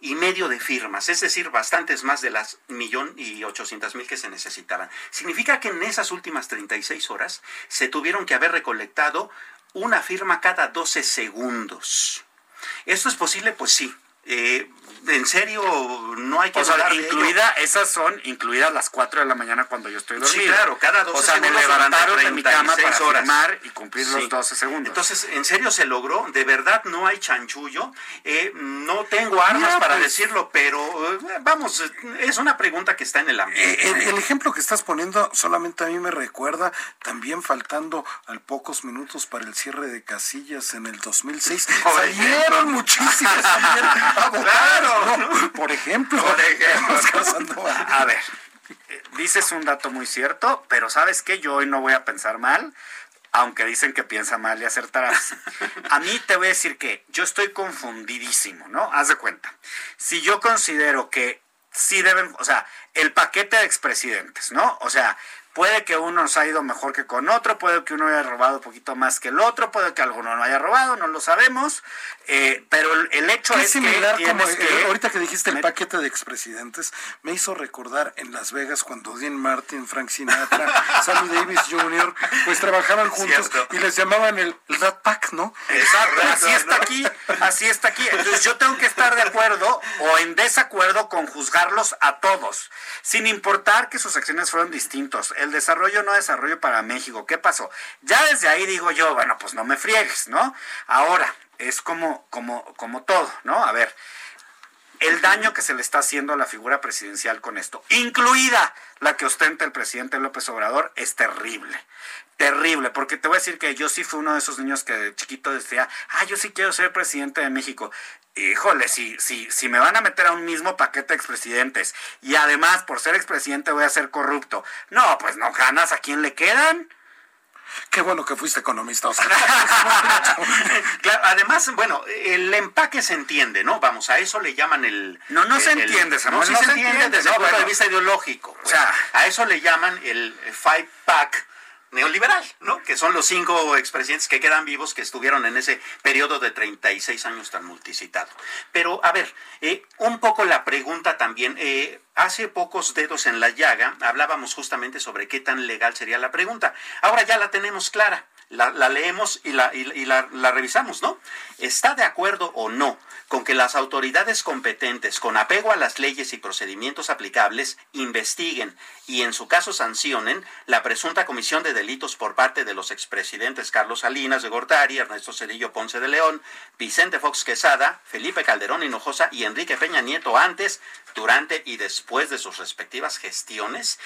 [SPEAKER 5] y medio de firmas, es decir, bastantes más de las millón y ochocientas mil que se necesitaban. Significa que en esas últimas 36 horas se tuvieron que haber recolectado una firma cada 12 segundos. ¿Esto es posible? Pues sí. Eh, en serio, no hay que
[SPEAKER 4] O sea,
[SPEAKER 5] dudar de ello.
[SPEAKER 4] incluida, esas son incluidas las 4 de la mañana cuando yo estoy dormido.
[SPEAKER 5] Sí, claro, cada 12
[SPEAKER 4] O sea, me
[SPEAKER 5] segundos durante
[SPEAKER 4] levantaron de mi cama
[SPEAKER 5] 36
[SPEAKER 4] para
[SPEAKER 5] horas.
[SPEAKER 4] firmar y cumplir
[SPEAKER 5] Sí.
[SPEAKER 4] los 12 segundos.
[SPEAKER 5] Entonces, en serio se logró, de verdad no hay chanchullo, Eh, no tengo armas
[SPEAKER 3] Mira,
[SPEAKER 5] para
[SPEAKER 3] pues-
[SPEAKER 5] decirlo, pero eh, vamos, es una pregunta que está en el ambiente.
[SPEAKER 3] Eh, el, el ejemplo que estás poniendo solamente a mí me recuerda también faltando al pocos minutos para el cierre de casillas en el 2006.
[SPEAKER 5] Por
[SPEAKER 3] salieron muchísimas abogados,
[SPEAKER 5] Claro.
[SPEAKER 3] ¿No? Por ejemplo.
[SPEAKER 5] Por.
[SPEAKER 4] A ver, dices un dato muy cierto, pero ¿sabes qué? Yo hoy no voy a pensar mal, aunque dicen que piensa mal y acertarás. A mí te voy a decir que yo estoy confundidísimo, ¿no? Haz de cuenta. Si yo considero que sí deben, o sea, el paquete de expresidentes, ¿no? O sea, puede que uno nos ha ido mejor que con otro, puede que uno haya robado un poquito más que el otro, puede que alguno no haya robado, no lo sabemos, eh, pero el, el hecho
[SPEAKER 3] Qué
[SPEAKER 4] es
[SPEAKER 3] similar
[SPEAKER 4] que
[SPEAKER 3] como
[SPEAKER 4] tienes
[SPEAKER 3] eh,
[SPEAKER 4] que...
[SPEAKER 3] ahorita que dijiste el paquete de expresidentes, me hizo recordar en Las Vegas cuando Dean Martin, Frank Sinatra, Sammy Davis Jr., pues trabajaban juntos
[SPEAKER 5] Cierto.
[SPEAKER 3] y les llamaban el Rat Pack, ¿no?
[SPEAKER 4] Exacto, así está aquí, así está aquí. Entonces yo tengo que estar de acuerdo o en desacuerdo con juzgarlos a todos, sin importar que sus acciones fueron distintos. El desarrollo no desarrollo para México. ¿Qué pasó? Ya desde ahí digo yo, bueno, pues no me friegues, ¿no? Ahora, es como, como, como todo, ¿no? A ver, el daño que se le está haciendo a la figura presidencial con esto, incluida la que ostenta el presidente López Obrador, es terrible. Terrible, porque te voy a decir que yo sí fui uno de esos niños que de chiquito decía, ah, yo sí quiero ser presidente de México. Híjole, si, si, si me van a meter a un mismo paquete de expresidentes y además por ser expresidente voy a ser corrupto, no, pues no ganas a quién le quedan.
[SPEAKER 3] Qué bueno que fuiste economista, Oscar.
[SPEAKER 5] Claro, además, bueno, el empaque se entiende, ¿no? Vamos, a eso le llaman el...
[SPEAKER 4] No, no se entiende, Samuel,
[SPEAKER 5] No, sí
[SPEAKER 4] no
[SPEAKER 5] se
[SPEAKER 4] se
[SPEAKER 5] entiende desde el punto de vista ideológico. pues.
[SPEAKER 4] O sea-
[SPEAKER 5] a eso le llaman el five pack neoliberal, ¿no? Que son los cinco expresidentes que quedan vivos que estuvieron en ese periodo de 36 años tan multicitado. Pero, a ver, eh, un poco la pregunta también, eh, hace pocos dedos en la llaga hablábamos justamente sobre qué tan legal sería la pregunta. Ahora ya la tenemos clara. La, leemos y, la, y, y la, la revisamos, ¿no? ¿Está de acuerdo o no con que las autoridades competentes, con apego a las leyes y procedimientos aplicables, investiguen y en su caso sancionen la presunta comisión de delitos por parte de los expresidentes Carlos Salinas de Gortari, Ernesto Cedillo Ponce de León, Vicente Fox Quesada, Felipe Calderón Hinojosa y Enrique Peña Nieto antes, durante y después de sus respectivas gestiones,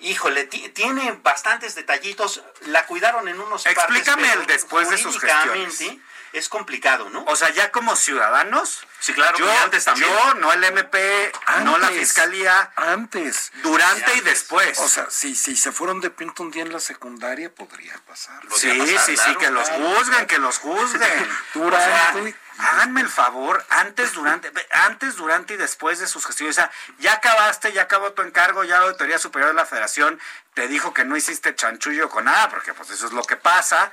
[SPEAKER 5] híjole, tiene bastantes detallitos, la cuidaron en unos
[SPEAKER 4] Explícame el después de sus gestiones.
[SPEAKER 5] Es complicado, ¿no?
[SPEAKER 4] O sea, ya como ciudadanos,
[SPEAKER 5] Sí, claro,
[SPEAKER 4] yo,
[SPEAKER 5] antes también.
[SPEAKER 4] Yo, no el MP, no la fiscalía.
[SPEAKER 3] Antes.
[SPEAKER 4] Durante y después.
[SPEAKER 3] O sea, si, si se fueron de pinto un día en la secundaria, podría pasar.
[SPEAKER 4] sí, sí, sí, que los juzguen, que los juzguen.
[SPEAKER 3] durante.
[SPEAKER 4] Háganme el favor, antes, durante, antes, durante y después de sus gestiones. Ya acabaste, ya acabó tu encargo, ya la Auditoría Superior de la Federación te dijo que no hiciste chanchullo con nada, porque pues eso es lo que pasa.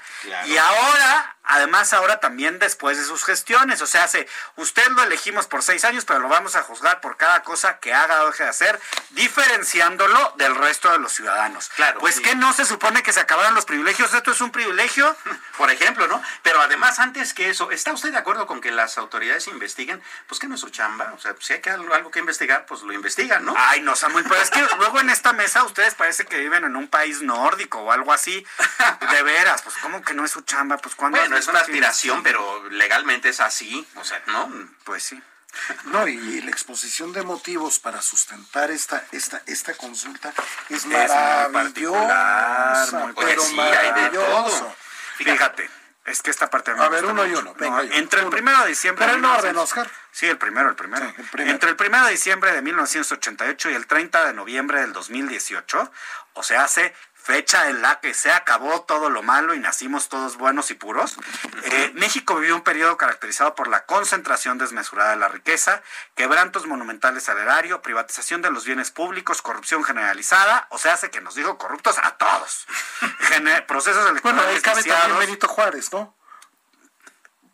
[SPEAKER 4] Y ahora, además ahora también después de sus gestiones, o sea, se, usted lo elegimos por seis años, pero lo vamos a juzgar por cada cosa que haga o deje de hacer, diferenciándolo del resto de los ciudadanos.
[SPEAKER 5] Claro.
[SPEAKER 4] Pues que no se supone que se acabaron los privilegios, esto es un privilegio.
[SPEAKER 5] Por ejemplo, ¿no? Pero además, antes que eso, ¿está usted de acuerdo con que las autoridades investiguen? Pues que no es su chamba, o sea, si hay algo que investigar, pues lo investigan, ¿no?
[SPEAKER 4] Ay, no, Samuel, pero es que luego en esta mesa ustedes parece que viven en un país nórdico o algo así. De veras, pues ¿cómo que no es su chamba? Pues cuando
[SPEAKER 5] Bueno, es una aspiración, pero legalmente es así, o sea, ¿no?
[SPEAKER 4] Pues sí.
[SPEAKER 3] No, y la exposición de motivos para sustentar esta, esta, esta consulta es, maravillosa,
[SPEAKER 5] muy
[SPEAKER 3] pero
[SPEAKER 5] sí, hay de todo.
[SPEAKER 4] Fíjate, es que esta parte...
[SPEAKER 3] A ver, uno y uno. Venga,
[SPEAKER 4] no, entre el primero de diciembre...
[SPEAKER 3] Pero en orden, Oscar.
[SPEAKER 4] Sí, el primero, el primero.
[SPEAKER 3] Sí, el primero.
[SPEAKER 4] Entre el primero de diciembre de 1988 y el 30 de noviembre del 2018, o sea, hace fecha en la que se acabó todo lo malo y nacimos todos buenos y puros, eh, México vivió un periodo caracterizado por la concentración desmesurada de la riqueza, quebrantos monumentales al erario, privatización de los bienes públicos, corrupción generalizada, o sea, hace que nos dijo corruptos a todos. Gener- procesos
[SPEAKER 3] Bueno,
[SPEAKER 4] electorales
[SPEAKER 3] ahí cabe también Benito Juárez, ¿no?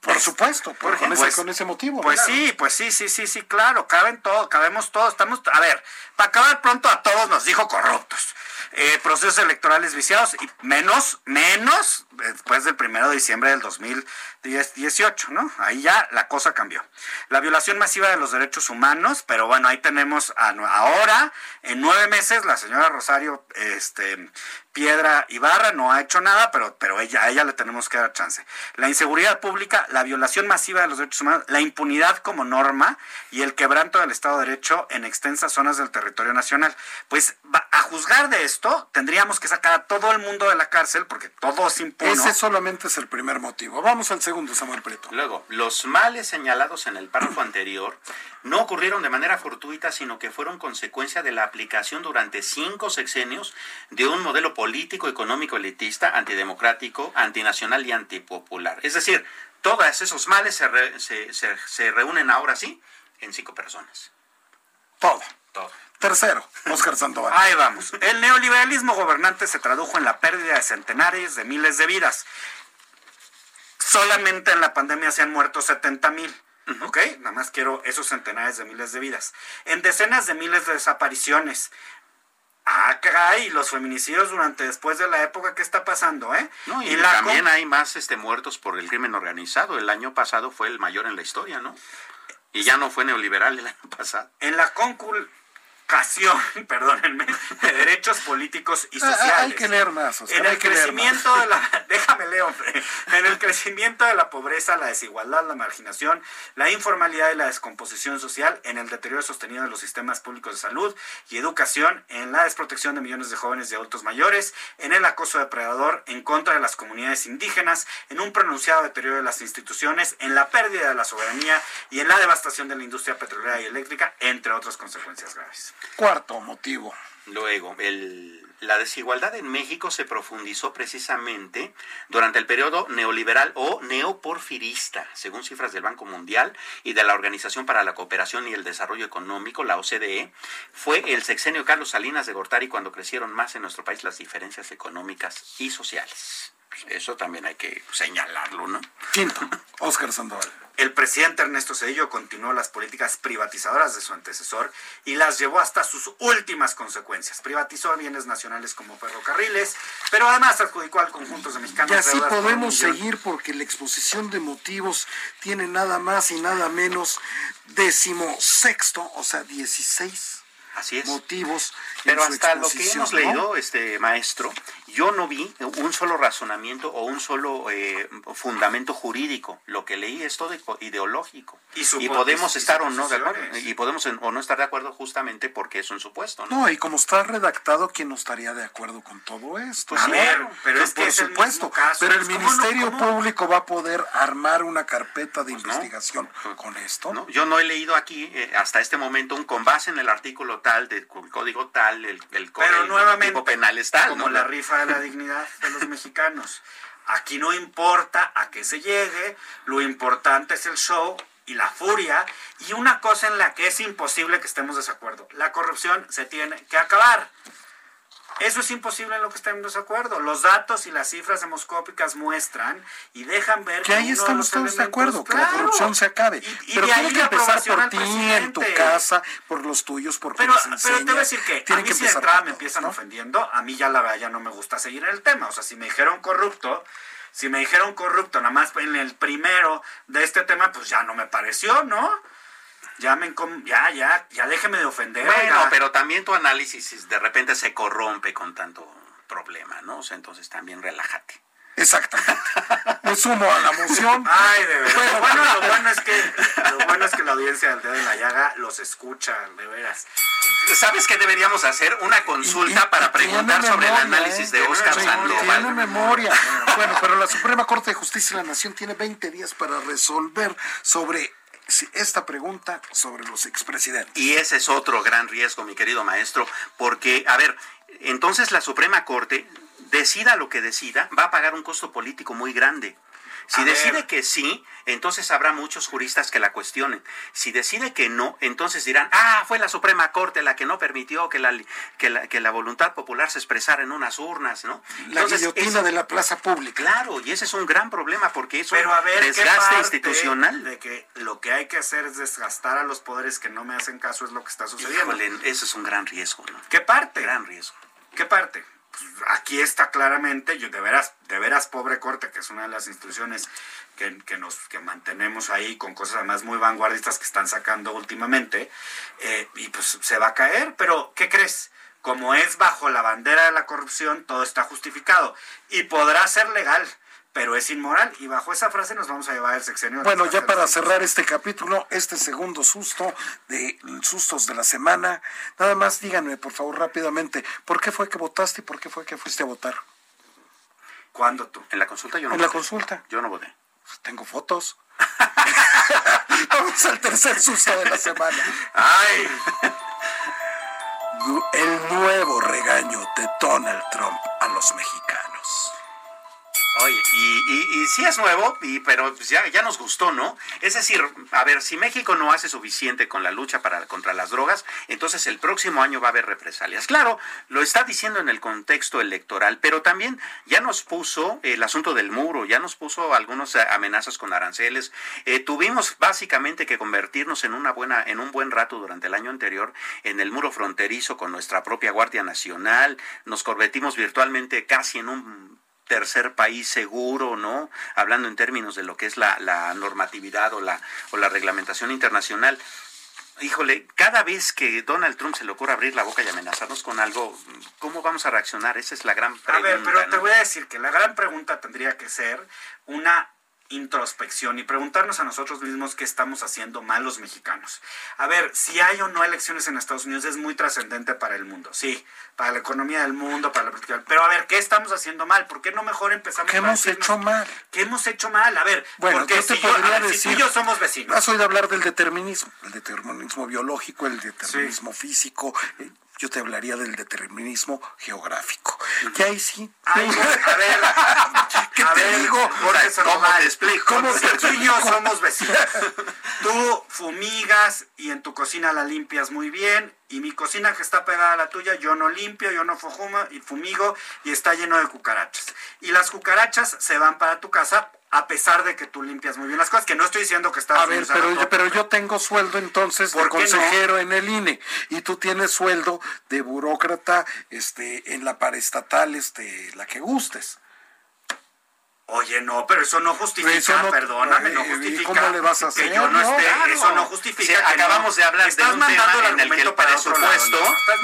[SPEAKER 3] Por supuesto, por, con, ese,
[SPEAKER 4] Pues-
[SPEAKER 3] con ese motivo.
[SPEAKER 4] Pues
[SPEAKER 3] claro.
[SPEAKER 4] sí, pues sí, sí, sí, sí, claro, caben todos, cabemos todos, estamos, a ver, para acabar pronto a todos nos dijo corruptos. Eh, procesos electorales viciados y menos, menos después del primero de diciembre del 2018, ¿no? Ahí ya la cosa cambió. La violación masiva de los derechos humanos, pero bueno, ahí tenemos a, ahora, en nueve meses, la señora Rosario, este, Piedra Ibarra no ha hecho nada, pero, pero ella, a ella le tenemos que dar chance. La inseguridad pública, la violación masiva de los derechos humanos, la impunidad como norma y el quebranto del Estado de Derecho en extensas zonas del territorio nacional. Pues a juzgar de esto, tendríamos que sacar a todo el mundo de la cárcel, porque todo es impuno.
[SPEAKER 3] Ese solamente es el primer motivo. Vamos al segundo, Samuel Preto.
[SPEAKER 5] Luego, los males señalados en el párrafo anterior no ocurrieron de manera fortuita, sino que fueron consecuencia de la aplicación durante cinco sexenios de un modelo político, económico, elitista, antidemocrático, antinacional y antipopular. Es decir, todos esos males se, re- se- se- se reúnen ahora sí en cinco personas.
[SPEAKER 3] Todo.
[SPEAKER 5] Todo.
[SPEAKER 3] Tercero, Oscar Sandoval.
[SPEAKER 4] Ahí vamos. El neoliberalismo gobernante se tradujo en la pérdida de centenares de miles de vidas. Solamente en la pandemia se han muerto 70 mil. ¿Ok? Nada más quiero esos centenares de miles de vidas. En decenas de miles de desapariciones. Ah, caray, los feminicidios durante después de la época, ¿qué está pasando, eh?
[SPEAKER 5] No, y,
[SPEAKER 4] la
[SPEAKER 5] también hay más este, muertos por el crimen organizado. El año pasado fue el mayor en la historia, ¿no? Y ya no fue neoliberal el año pasado.
[SPEAKER 4] en la conculcación, perdónenme, de derechos políticos y
[SPEAKER 3] Ah,
[SPEAKER 4] sociales.
[SPEAKER 3] hay que leer más, Oscar,
[SPEAKER 4] En
[SPEAKER 3] hay
[SPEAKER 4] el
[SPEAKER 3] leer
[SPEAKER 4] crecimiento de la, déjame leer, hombre. En el crecimiento de la pobreza, la desigualdad, la marginación, la informalidad y la descomposición social, en el deterioro sostenido de los sistemas públicos de salud y educación, en la desprotección de millones de jóvenes y adultos mayores, en el acoso depredador en contra de las comunidades indígenas, en un pronunciado deterioro de las instituciones, en la pérdida de la soberanía y en la devastación de la industria petrolera y eléctrica, entre otras consecuencias graves.
[SPEAKER 3] Cuarto motivo.
[SPEAKER 5] Luego, el- la desigualdad en México se profundizó precisamente durante el periodo neoliberal o neoporfirista, según cifras del Banco Mundial y de la Organización para la Cooperación y el Desarrollo Económico, la OCDE. Fue el sexenio Carlos Salinas de Gortari cuando crecieron más en nuestro país las diferencias económicas y sociales. Eso también hay que señalarlo, ¿no?
[SPEAKER 3] Quinto, Oscar Sandoval.
[SPEAKER 4] El presidente Ernesto Cedillo continuó las políticas privatizadoras de su antecesor y las llevó hasta sus últimas consecuencias. Privatizó bienes nacionales como ferrocarriles, pero además adjudicó al conjunto de mexicanos.
[SPEAKER 3] Y así
[SPEAKER 4] por
[SPEAKER 3] podemos seguir porque la exposición de motivos tiene nada más y nada menos decimosexto, o sea, 16
[SPEAKER 5] Así es.
[SPEAKER 3] motivos.
[SPEAKER 5] Pero hasta lo que hemos
[SPEAKER 3] ¿no?
[SPEAKER 5] leído, este maestro, yo no vi un solo razonamiento o un solo eh, fundamento jurídico. Lo que leí es todo ideológico. Y, podemos estar o no de acuerdo. Y podemos o no estar de acuerdo justamente porque es un supuesto.
[SPEAKER 3] No, y como está redactado, ¿quién no estaría de acuerdo con todo esto?
[SPEAKER 4] A ver, pero es que por supuesto.
[SPEAKER 3] Pero el Ministerio Público va a poder armar una carpeta de pues investigación pues con esto.
[SPEAKER 5] No, yo no he leído aquí eh, hasta este momento un con base en el artículo tal, del código tal, el, el,
[SPEAKER 4] pero nuevamente,
[SPEAKER 5] tipo penal es tal.
[SPEAKER 4] Como la rifa la dignidad de los mexicanos. Aquí no importa a qué se llegue, lo importante es el show y la furia y una cosa en la que es imposible que estemos de desacuerdo. La corrupción se tiene que acabar. Eso es imposible en lo que estamos de acuerdo. Los datos y las cifras demoscópicas muestran y dejan ver
[SPEAKER 3] que ahí estamos todos de acuerdo, que la corrupción se acabe. pero tiene que empezar por ti, en tu casa, por los tuyos, por
[SPEAKER 4] pero, pero te voy a decir que a mí si de entrada me empiezan ofendiendo, a mí ya la verdad ya no me gusta seguir en el tema. O sea, si me dijeron corrupto, si me dijeron corrupto nada más en el primero de este tema, pues ya no me pareció, ¿no? Ya me ya, ya, ya déjeme de ofender.
[SPEAKER 5] Bueno, pero también tu análisis de repente se corrompe con tanto problema, ¿no? O sea, entonces también relájate.
[SPEAKER 3] Exactamente. Me sumo a la moción.
[SPEAKER 4] Ay, de verdad. Bueno, bueno, lo bueno es que lo bueno es que la audiencia del dedo de la llaga los escucha, de veras.
[SPEAKER 5] ¿Sabes qué deberíamos hacer? Una consulta para preguntar sobre el análisis de ¿eh? Oscar Sandoval.
[SPEAKER 3] Tiene memoria. Bueno, pero la Suprema Corte de Justicia de la Nación tiene 20 días para resolver sobre esta pregunta sobre los expresidentes.
[SPEAKER 5] Y ese es otro gran riesgo, mi querido maestro, porque, a ver, entonces la Suprema Corte, decida lo que decida, va a pagar un costo político muy grande. Si decide que sí, entonces habrá muchos juristas que la cuestionen. Si decide que no, entonces dirán, ah, fue la Suprema Corte la que no permitió que la, que la, que la voluntad popular se expresara en unas urnas, ¿no?
[SPEAKER 3] La guillotina de la plaza pública.
[SPEAKER 5] Claro, y ese es un gran problema porque eso Pero a ver, desgaste institucional.
[SPEAKER 4] De que lo que hay que hacer es desgastar a los poderes que no me hacen caso es lo que está sucediendo.
[SPEAKER 5] eso es un gran riesgo, ¿no?
[SPEAKER 4] ¿Qué parte?
[SPEAKER 5] Gran riesgo.
[SPEAKER 4] ¿Qué parte? Aquí está claramente, yo de veras, de veras pobre corte, que es una de las instituciones que, que nos que mantenemos ahí con cosas además muy vanguardistas que están sacando últimamente, eh, y pues se va a caer, pero ¿qué crees? Como es bajo la bandera de la corrupción, todo está justificado y podrá ser legal pero es inmoral. Y bajo esa frase nos vamos a llevar el sexenio.
[SPEAKER 3] Bueno, ya para cerrar este capítulo, este segundo susto de sustos de la semana, nada más díganme, por favor, rápidamente, ¿por qué fue que votaste y por qué fue que fuiste a votar?
[SPEAKER 4] ¿Cuándo tú?
[SPEAKER 5] En la consulta yo no
[SPEAKER 3] En la consulta.
[SPEAKER 5] Yo no voté.
[SPEAKER 3] Pues tengo fotos. Vamos al tercer susto de la semana.
[SPEAKER 4] ¡Ay!
[SPEAKER 3] El nuevo regaño de Donald Trump a los mexicanos.
[SPEAKER 5] Oye, y, y, sí es nuevo, y, pero pues ya, ya nos gustó, ¿no? Es decir, a ver, si México no hace suficiente con la lucha para, contra las drogas, entonces el próximo año va a haber represalias. Claro, lo está diciendo en el contexto electoral, pero también ya nos puso el asunto del muro, ya nos puso algunas amenazas con aranceles. Eh, tuvimos básicamente que convertirnos en una buena, en un buen rato durante el año anterior en el muro fronterizo con nuestra propia Guardia Nacional. Nos convertimos virtualmente casi en un tercer país seguro, ¿no? Hablando en términos de lo que es la, normatividad o la, o la reglamentación internacional. Híjole, cada vez que Donald Trump se le ocurre abrir la boca y amenazarnos con algo, ¿cómo vamos a reaccionar? Esa es la gran pregunta.
[SPEAKER 4] A ver, pero te voy a decir que la gran pregunta tendría que ser una introspección y preguntarnos a nosotros mismos qué estamos haciendo mal los mexicanos. A ver, si hay o no elecciones en Estados Unidos es muy trascendente para el mundo, sí, para la economía del mundo, para la política. Pero a ver, ¿qué estamos haciendo mal? ¿Por qué no mejor empezamos
[SPEAKER 3] ¿Qué hemos hecho mal?
[SPEAKER 4] ¿Qué hemos hecho mal? A ver,
[SPEAKER 3] bueno, porque
[SPEAKER 4] si,
[SPEAKER 3] podría decir,
[SPEAKER 4] si tú y yo somos vecinos.
[SPEAKER 3] Has oído hablar del determinismo, el determinismo biológico, el determinismo físico, eh, yo te hablaría del determinismo geográfico. Que ahí sí.
[SPEAKER 4] a ver,
[SPEAKER 3] ¿qué te digo?
[SPEAKER 4] ¿Cómo te explico? ¿Cómo tú y yo somos vecinos. Tú fumigas y en tu cocina la limpias muy bien y mi cocina que está pegada a la tuya, yo no limpio, yo no fumo y fumigo y está lleno de cucarachas. Y las cucarachas se van para tu casa a pesar de que tú limpias muy bien las cosas, que no estoy diciendo que estás...
[SPEAKER 3] A ver, pero, yo, pero yo tengo sueldo entonces de consejero en el INE y tú tienes sueldo de burócrata este, en la paraestatal, este, la que gustes.
[SPEAKER 4] Oye, no, pero eso no justifica, perdóname, no justifica.
[SPEAKER 3] ¿Cómo le vas a hacer?
[SPEAKER 4] Que yo no, esté, eso no justifica.
[SPEAKER 5] acabamos de hablar de un tema en el que el presupuesto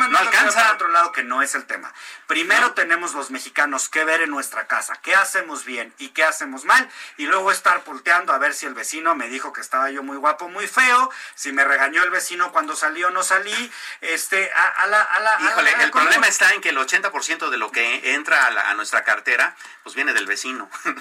[SPEAKER 5] no, alcanza.
[SPEAKER 4] Para otro lado que no es el tema. Primero tenemos los mexicanos que ver en nuestra casa, qué hacemos bien y qué hacemos mal, y luego estar volteando a ver si el vecino me dijo que estaba yo muy guapo, muy feo, si me regañó el vecino cuando salió o no salí, este, a, la... A la
[SPEAKER 5] Híjole, el problema está en que el 80% de lo que entra a, a nuestra cartera, pues viene del vecino.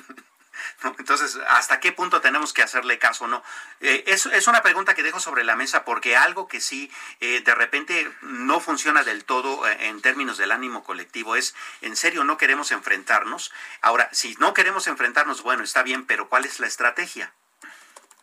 [SPEAKER 5] Entonces, ¿hasta qué punto tenemos que hacerle caso o no? Eh, es, es, una pregunta que dejo sobre la mesa porque algo que sí eh, de repente no funciona del todo eh, en términos del ánimo colectivo es, ¿en serio no queremos enfrentarnos? Ahora, si no queremos enfrentarnos, bueno, está bien, pero ¿cuál es la estrategia?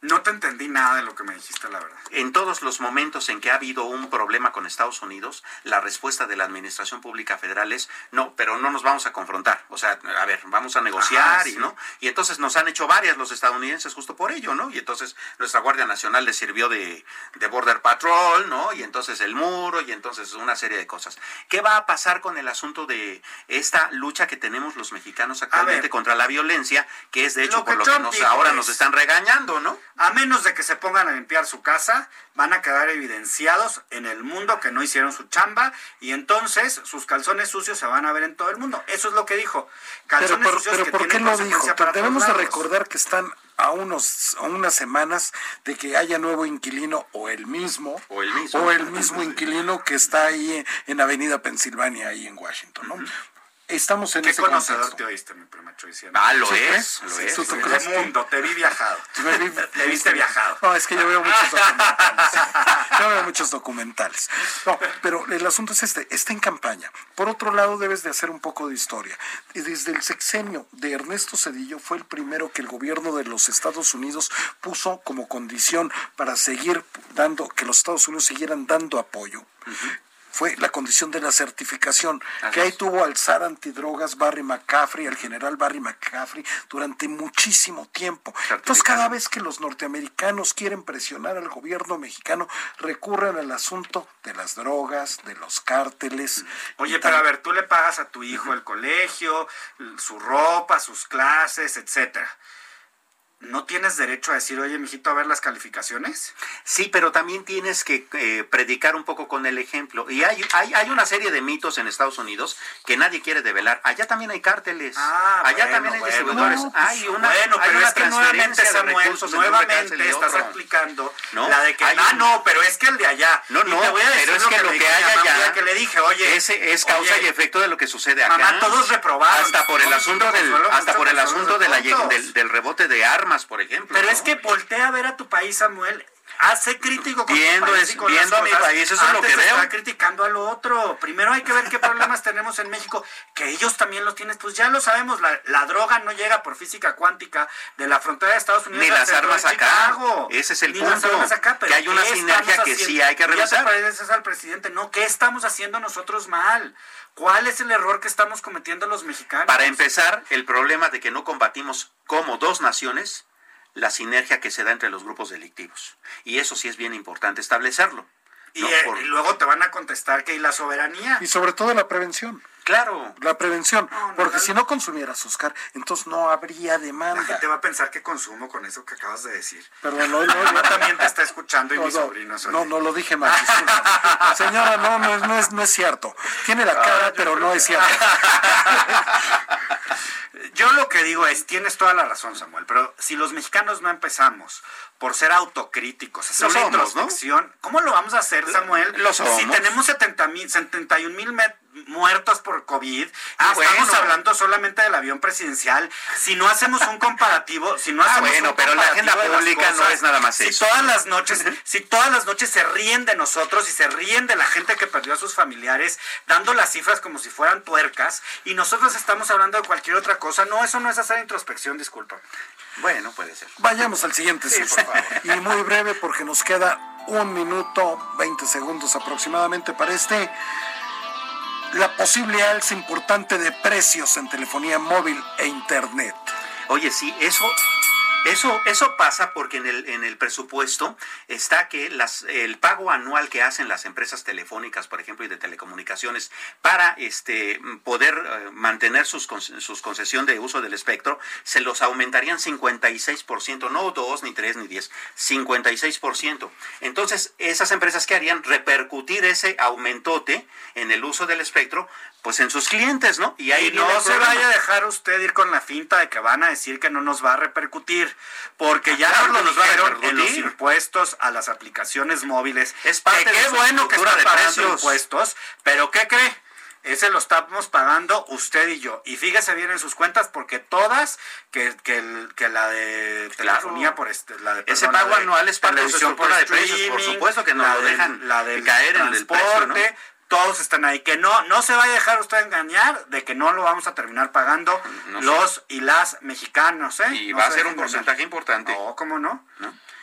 [SPEAKER 4] No te entendí nada de lo que me dijiste, la verdad.
[SPEAKER 5] En todos los momentos en que ha habido un problema con Estados Unidos, la respuesta de la Administración Pública Federal es no, pero no nos vamos a confrontar. O sea, a ver, vamos a negociar y no. Y entonces nos han hecho varias los estadounidenses justo por ello, ¿no? Y entonces nuestra Guardia Nacional les sirvió de, de Border Patrol, ¿no? Y entonces el muro y entonces una serie de cosas. ¿Qué va a pasar con el asunto de esta lucha que tenemos los mexicanos actualmente contra la violencia, que es de hecho por lo que nos, ahora nos están regañando, ¿no?
[SPEAKER 4] A menos de que se pongan a limpiar su casa, van a quedar evidenciados en el mundo que no hicieron su chamba y entonces sus calzones sucios se van a ver en todo el mundo. Eso es lo que dijo.
[SPEAKER 3] Calzones pero, sucios pero ¿por qué lo dijo? Debemos de recordar que están a unos a unas semanas de que haya nuevo inquilino o el mismo
[SPEAKER 5] o el mismo,
[SPEAKER 3] o el mismo inquilino que está ahí en Avenida Pensilvania ahí en Washington, ¿no? Estamos en
[SPEAKER 4] ¿Qué
[SPEAKER 3] ese
[SPEAKER 4] conocedor
[SPEAKER 3] contexto.
[SPEAKER 4] te oíste, mi diciendo?
[SPEAKER 5] Ah, lo es, lo es.
[SPEAKER 3] ¿Tú, que-
[SPEAKER 4] mundo, te vi viajado.
[SPEAKER 3] Me vi-
[SPEAKER 4] Te viste viajado.
[SPEAKER 3] No, es que yo veo muchos documentales. Yo veo muchos documentales. No, pero el asunto es este, está en campaña. Por otro lado, debes de hacer un poco de historia. Y Desde el sexenio de Ernesto Cedillo fue el primero que el gobierno de los Estados Unidos puso como condición para seguir dando, que los Estados Unidos siguieran dando apoyo. Fue la condición de la certificación, que ahí tuvo al zar antidrogas Barry McCaffrey, al general Barry McCaffrey, durante muchísimo tiempo. Entonces, cada vez que los norteamericanos quieren presionar al gobierno mexicano, recurren al asunto de las drogas, de los cárteles.
[SPEAKER 4] Oye, pero a ver, tú le pagas a tu hijo el colegio, su ropa, sus clases, etcétera. ¿No tienes derecho a decir, oye, mijito, a ver las calificaciones?
[SPEAKER 5] Sí, pero también tienes que eh, predicar un poco con el ejemplo. Y hay, hay, hay una serie de mitos en Estados Unidos que nadie quiere develar. Allá también hay cárteles.
[SPEAKER 4] Ah,
[SPEAKER 5] Allá
[SPEAKER 4] bueno,
[SPEAKER 5] también hay
[SPEAKER 4] bueno,
[SPEAKER 5] distribuidores.
[SPEAKER 4] no,
[SPEAKER 5] hay una,
[SPEAKER 4] bueno,
[SPEAKER 5] hay
[SPEAKER 4] pero
[SPEAKER 5] una
[SPEAKER 4] es que nuevamente, Samuel,
[SPEAKER 5] recursos
[SPEAKER 4] nuevamente estás aplicando
[SPEAKER 5] ¿No?
[SPEAKER 4] la de que,
[SPEAKER 5] Hay
[SPEAKER 4] ah,
[SPEAKER 5] un-
[SPEAKER 4] no, pero es que el de allá.
[SPEAKER 5] No, no,
[SPEAKER 4] te voy a decir
[SPEAKER 5] pero es que lo que hay allá,
[SPEAKER 4] que le dije, oye,
[SPEAKER 5] ese es causa
[SPEAKER 4] oye,
[SPEAKER 5] y efecto de lo que sucede acá.
[SPEAKER 4] Mamá, todos reprobaron.
[SPEAKER 5] Hasta por el asunto del, hasta por el asunto del rebote de armas, por ejemplo.
[SPEAKER 4] Pero
[SPEAKER 5] ¿no?
[SPEAKER 4] es que voltea a ver a tu país, Samuel. Hace crítico con
[SPEAKER 5] Viendo
[SPEAKER 4] país
[SPEAKER 5] es-
[SPEAKER 4] con las
[SPEAKER 5] viendo a mi país, eso es lo que veo.
[SPEAKER 4] estar criticando al otro. Primero hay que ver qué problemas tenemos en México, que ellos también los tienen. Pues ya lo sabemos, la, la droga no llega por física cuántica de la frontera de Estados Unidos
[SPEAKER 5] Ni las armas acá.
[SPEAKER 4] Chicago.
[SPEAKER 5] Ese es el
[SPEAKER 4] Ni las
[SPEAKER 5] punto.
[SPEAKER 4] armas acá, pero
[SPEAKER 5] Que hay una
[SPEAKER 4] ¿qué
[SPEAKER 5] sinergia que sí hay que
[SPEAKER 4] Ya te
[SPEAKER 5] revisar.
[SPEAKER 4] pareces al presidente. No, ¿qué estamos haciendo nosotros mal? ¿Cuál es el error que estamos cometiendo los mexicanos?
[SPEAKER 5] Para empezar, el problema de que no combatimos como dos naciones la sinergia que se da entre los grupos delictivos. Y eso sí es bien importante establecerlo.
[SPEAKER 4] y,
[SPEAKER 5] ¿no?
[SPEAKER 4] eh,
[SPEAKER 5] Por-
[SPEAKER 4] y luego te van a contestar que y la soberanía.
[SPEAKER 3] Y sobre todo la prevención.
[SPEAKER 5] Claro.
[SPEAKER 3] La prevención.
[SPEAKER 4] No, no,
[SPEAKER 3] porque
[SPEAKER 4] no.
[SPEAKER 3] si no consumieras, Oscar, entonces no habría
[SPEAKER 4] La
[SPEAKER 3] demanda.
[SPEAKER 4] gente va a pensar que consumo con eso que acabas de decir.
[SPEAKER 3] Perdón, no, no,
[SPEAKER 4] Yo también te está escuchando y
[SPEAKER 3] No,
[SPEAKER 4] mis
[SPEAKER 3] no,
[SPEAKER 4] sobrinos.
[SPEAKER 3] no, no lo dije mal. Señora, no, no, es- no, es, no es cierto. Tiene la cara, pero no es cierto.
[SPEAKER 4] Yo lo que digo es, tienes toda la razón, Samuel, pero si los mexicanos no empezamos por ser autocríticos, hacer una
[SPEAKER 5] somos, ¿no?
[SPEAKER 4] introspección, ¿cómo lo vamos a hacer, Samuel?
[SPEAKER 5] Lo somos.
[SPEAKER 4] Si tenemos 70 mil, 71 mil muertos por COVID,
[SPEAKER 5] Ah,
[SPEAKER 4] estamos
[SPEAKER 5] bueno.
[SPEAKER 4] hablando solamente del avión presidencial, si no hacemos un comparativo, si no
[SPEAKER 5] Ah,
[SPEAKER 4] hacemos
[SPEAKER 5] bueno,
[SPEAKER 4] un
[SPEAKER 5] pero la agenda pública no es nada más
[SPEAKER 4] si
[SPEAKER 5] eso.
[SPEAKER 4] todas las noches, si todas las noches se ríen de nosotros y se ríen de la gente que perdió a sus familiares, dando las cifras como si fueran tuercas, y nosotros estamos hablando de cualquier otra cosa, no, eso no es hacer introspección, disculpa.
[SPEAKER 5] Bueno, puede ser.
[SPEAKER 3] Vayamos al siguiente
[SPEAKER 4] Sí, por favor.
[SPEAKER 3] Y muy breve porque nos queda un minuto, 20 segundos aproximadamente para este. La posible alza importante de precios en telefonía móvil e internet.
[SPEAKER 5] Oye, sí, eso Eso, eso pasa porque en el, en el presupuesto está que las, el pago anual que hacen las empresas telefónicas, por ejemplo, y de telecomunicaciones para este, poder eh, mantener sus, sus concesión de uso del espectro, se los aumentarían 56%, no 2, ni 3, ni 10, 56%. Entonces, esas empresas que harían repercutir ese aumentote en el uso del espectro pues en sus clientes, ¿no?
[SPEAKER 4] Y ahí no se vaya a dejar usted ir con la finta de que van a decir que no nos va a repercutir, porque ya nos lo nos dijeron en los impuestos a las aplicaciones móviles.
[SPEAKER 5] Es parte
[SPEAKER 4] que
[SPEAKER 5] qué
[SPEAKER 4] bueno que está pagando impuestos, pero ¿qué cree? Ese lo estamos pagando usted y yo. Y fíjese bien en sus cuentas porque todas, que, que, que la de telefonía por este, la de
[SPEAKER 5] Ese pago anual es para de estructura de precios, por supuesto que no lo dejan
[SPEAKER 4] la de caer en el transporte, todos están ahí. Que no, no se vaya a dejar usted engañar de que no lo vamos a terminar pagando los y las mexicanos. ¿eh?
[SPEAKER 5] Y va a ser un porcentaje importante.
[SPEAKER 4] No, ¿cómo no?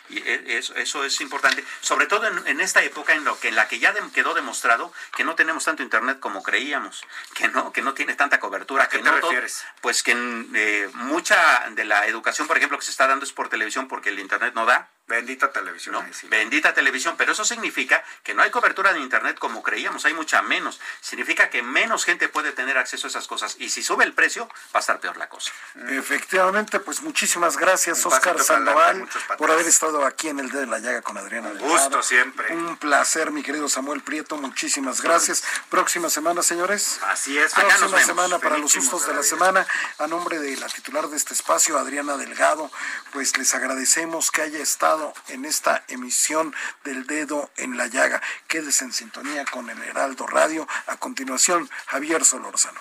[SPEAKER 5] Y e, eso, eso, es importante, sobre todo en, esta época en, lo que, en la que ya quedó demostrado que no tenemos tanto internet como creíamos, que no, que no tiene tanta cobertura.
[SPEAKER 4] ¿A qué
[SPEAKER 5] te
[SPEAKER 4] no refieres?
[SPEAKER 5] pues que eh, mucha de la educación, por ejemplo, que se está dando es por televisión porque el internet no da.
[SPEAKER 4] Bendita televisión.
[SPEAKER 5] Bendita televisión, pero eso significa que no hay cobertura de Internet como creíamos, hay mucha menos. Significa que menos gente puede tener acceso a esas cosas y si sube el precio va a estar peor la cosa.
[SPEAKER 3] Efectivamente, pues muchísimas gracias Oscar Sandoval por haber estado aquí en el Dedo de la Llaga con Adriana.
[SPEAKER 4] Un gusto siempre.
[SPEAKER 3] Un placer, mi querido Samuel Prieto, muchísimas gracias. Próxima semana, señores.
[SPEAKER 4] Así es.
[SPEAKER 3] Próxima semana para los sustos de la semana. A nombre de la titular de este espacio, Adriana Delgado, pues les agradecemos que haya estado en esta emisión del dedo en la llaga. Quédese en sintonía con el Heraldo Radio. A continuación, Javier Solórzano.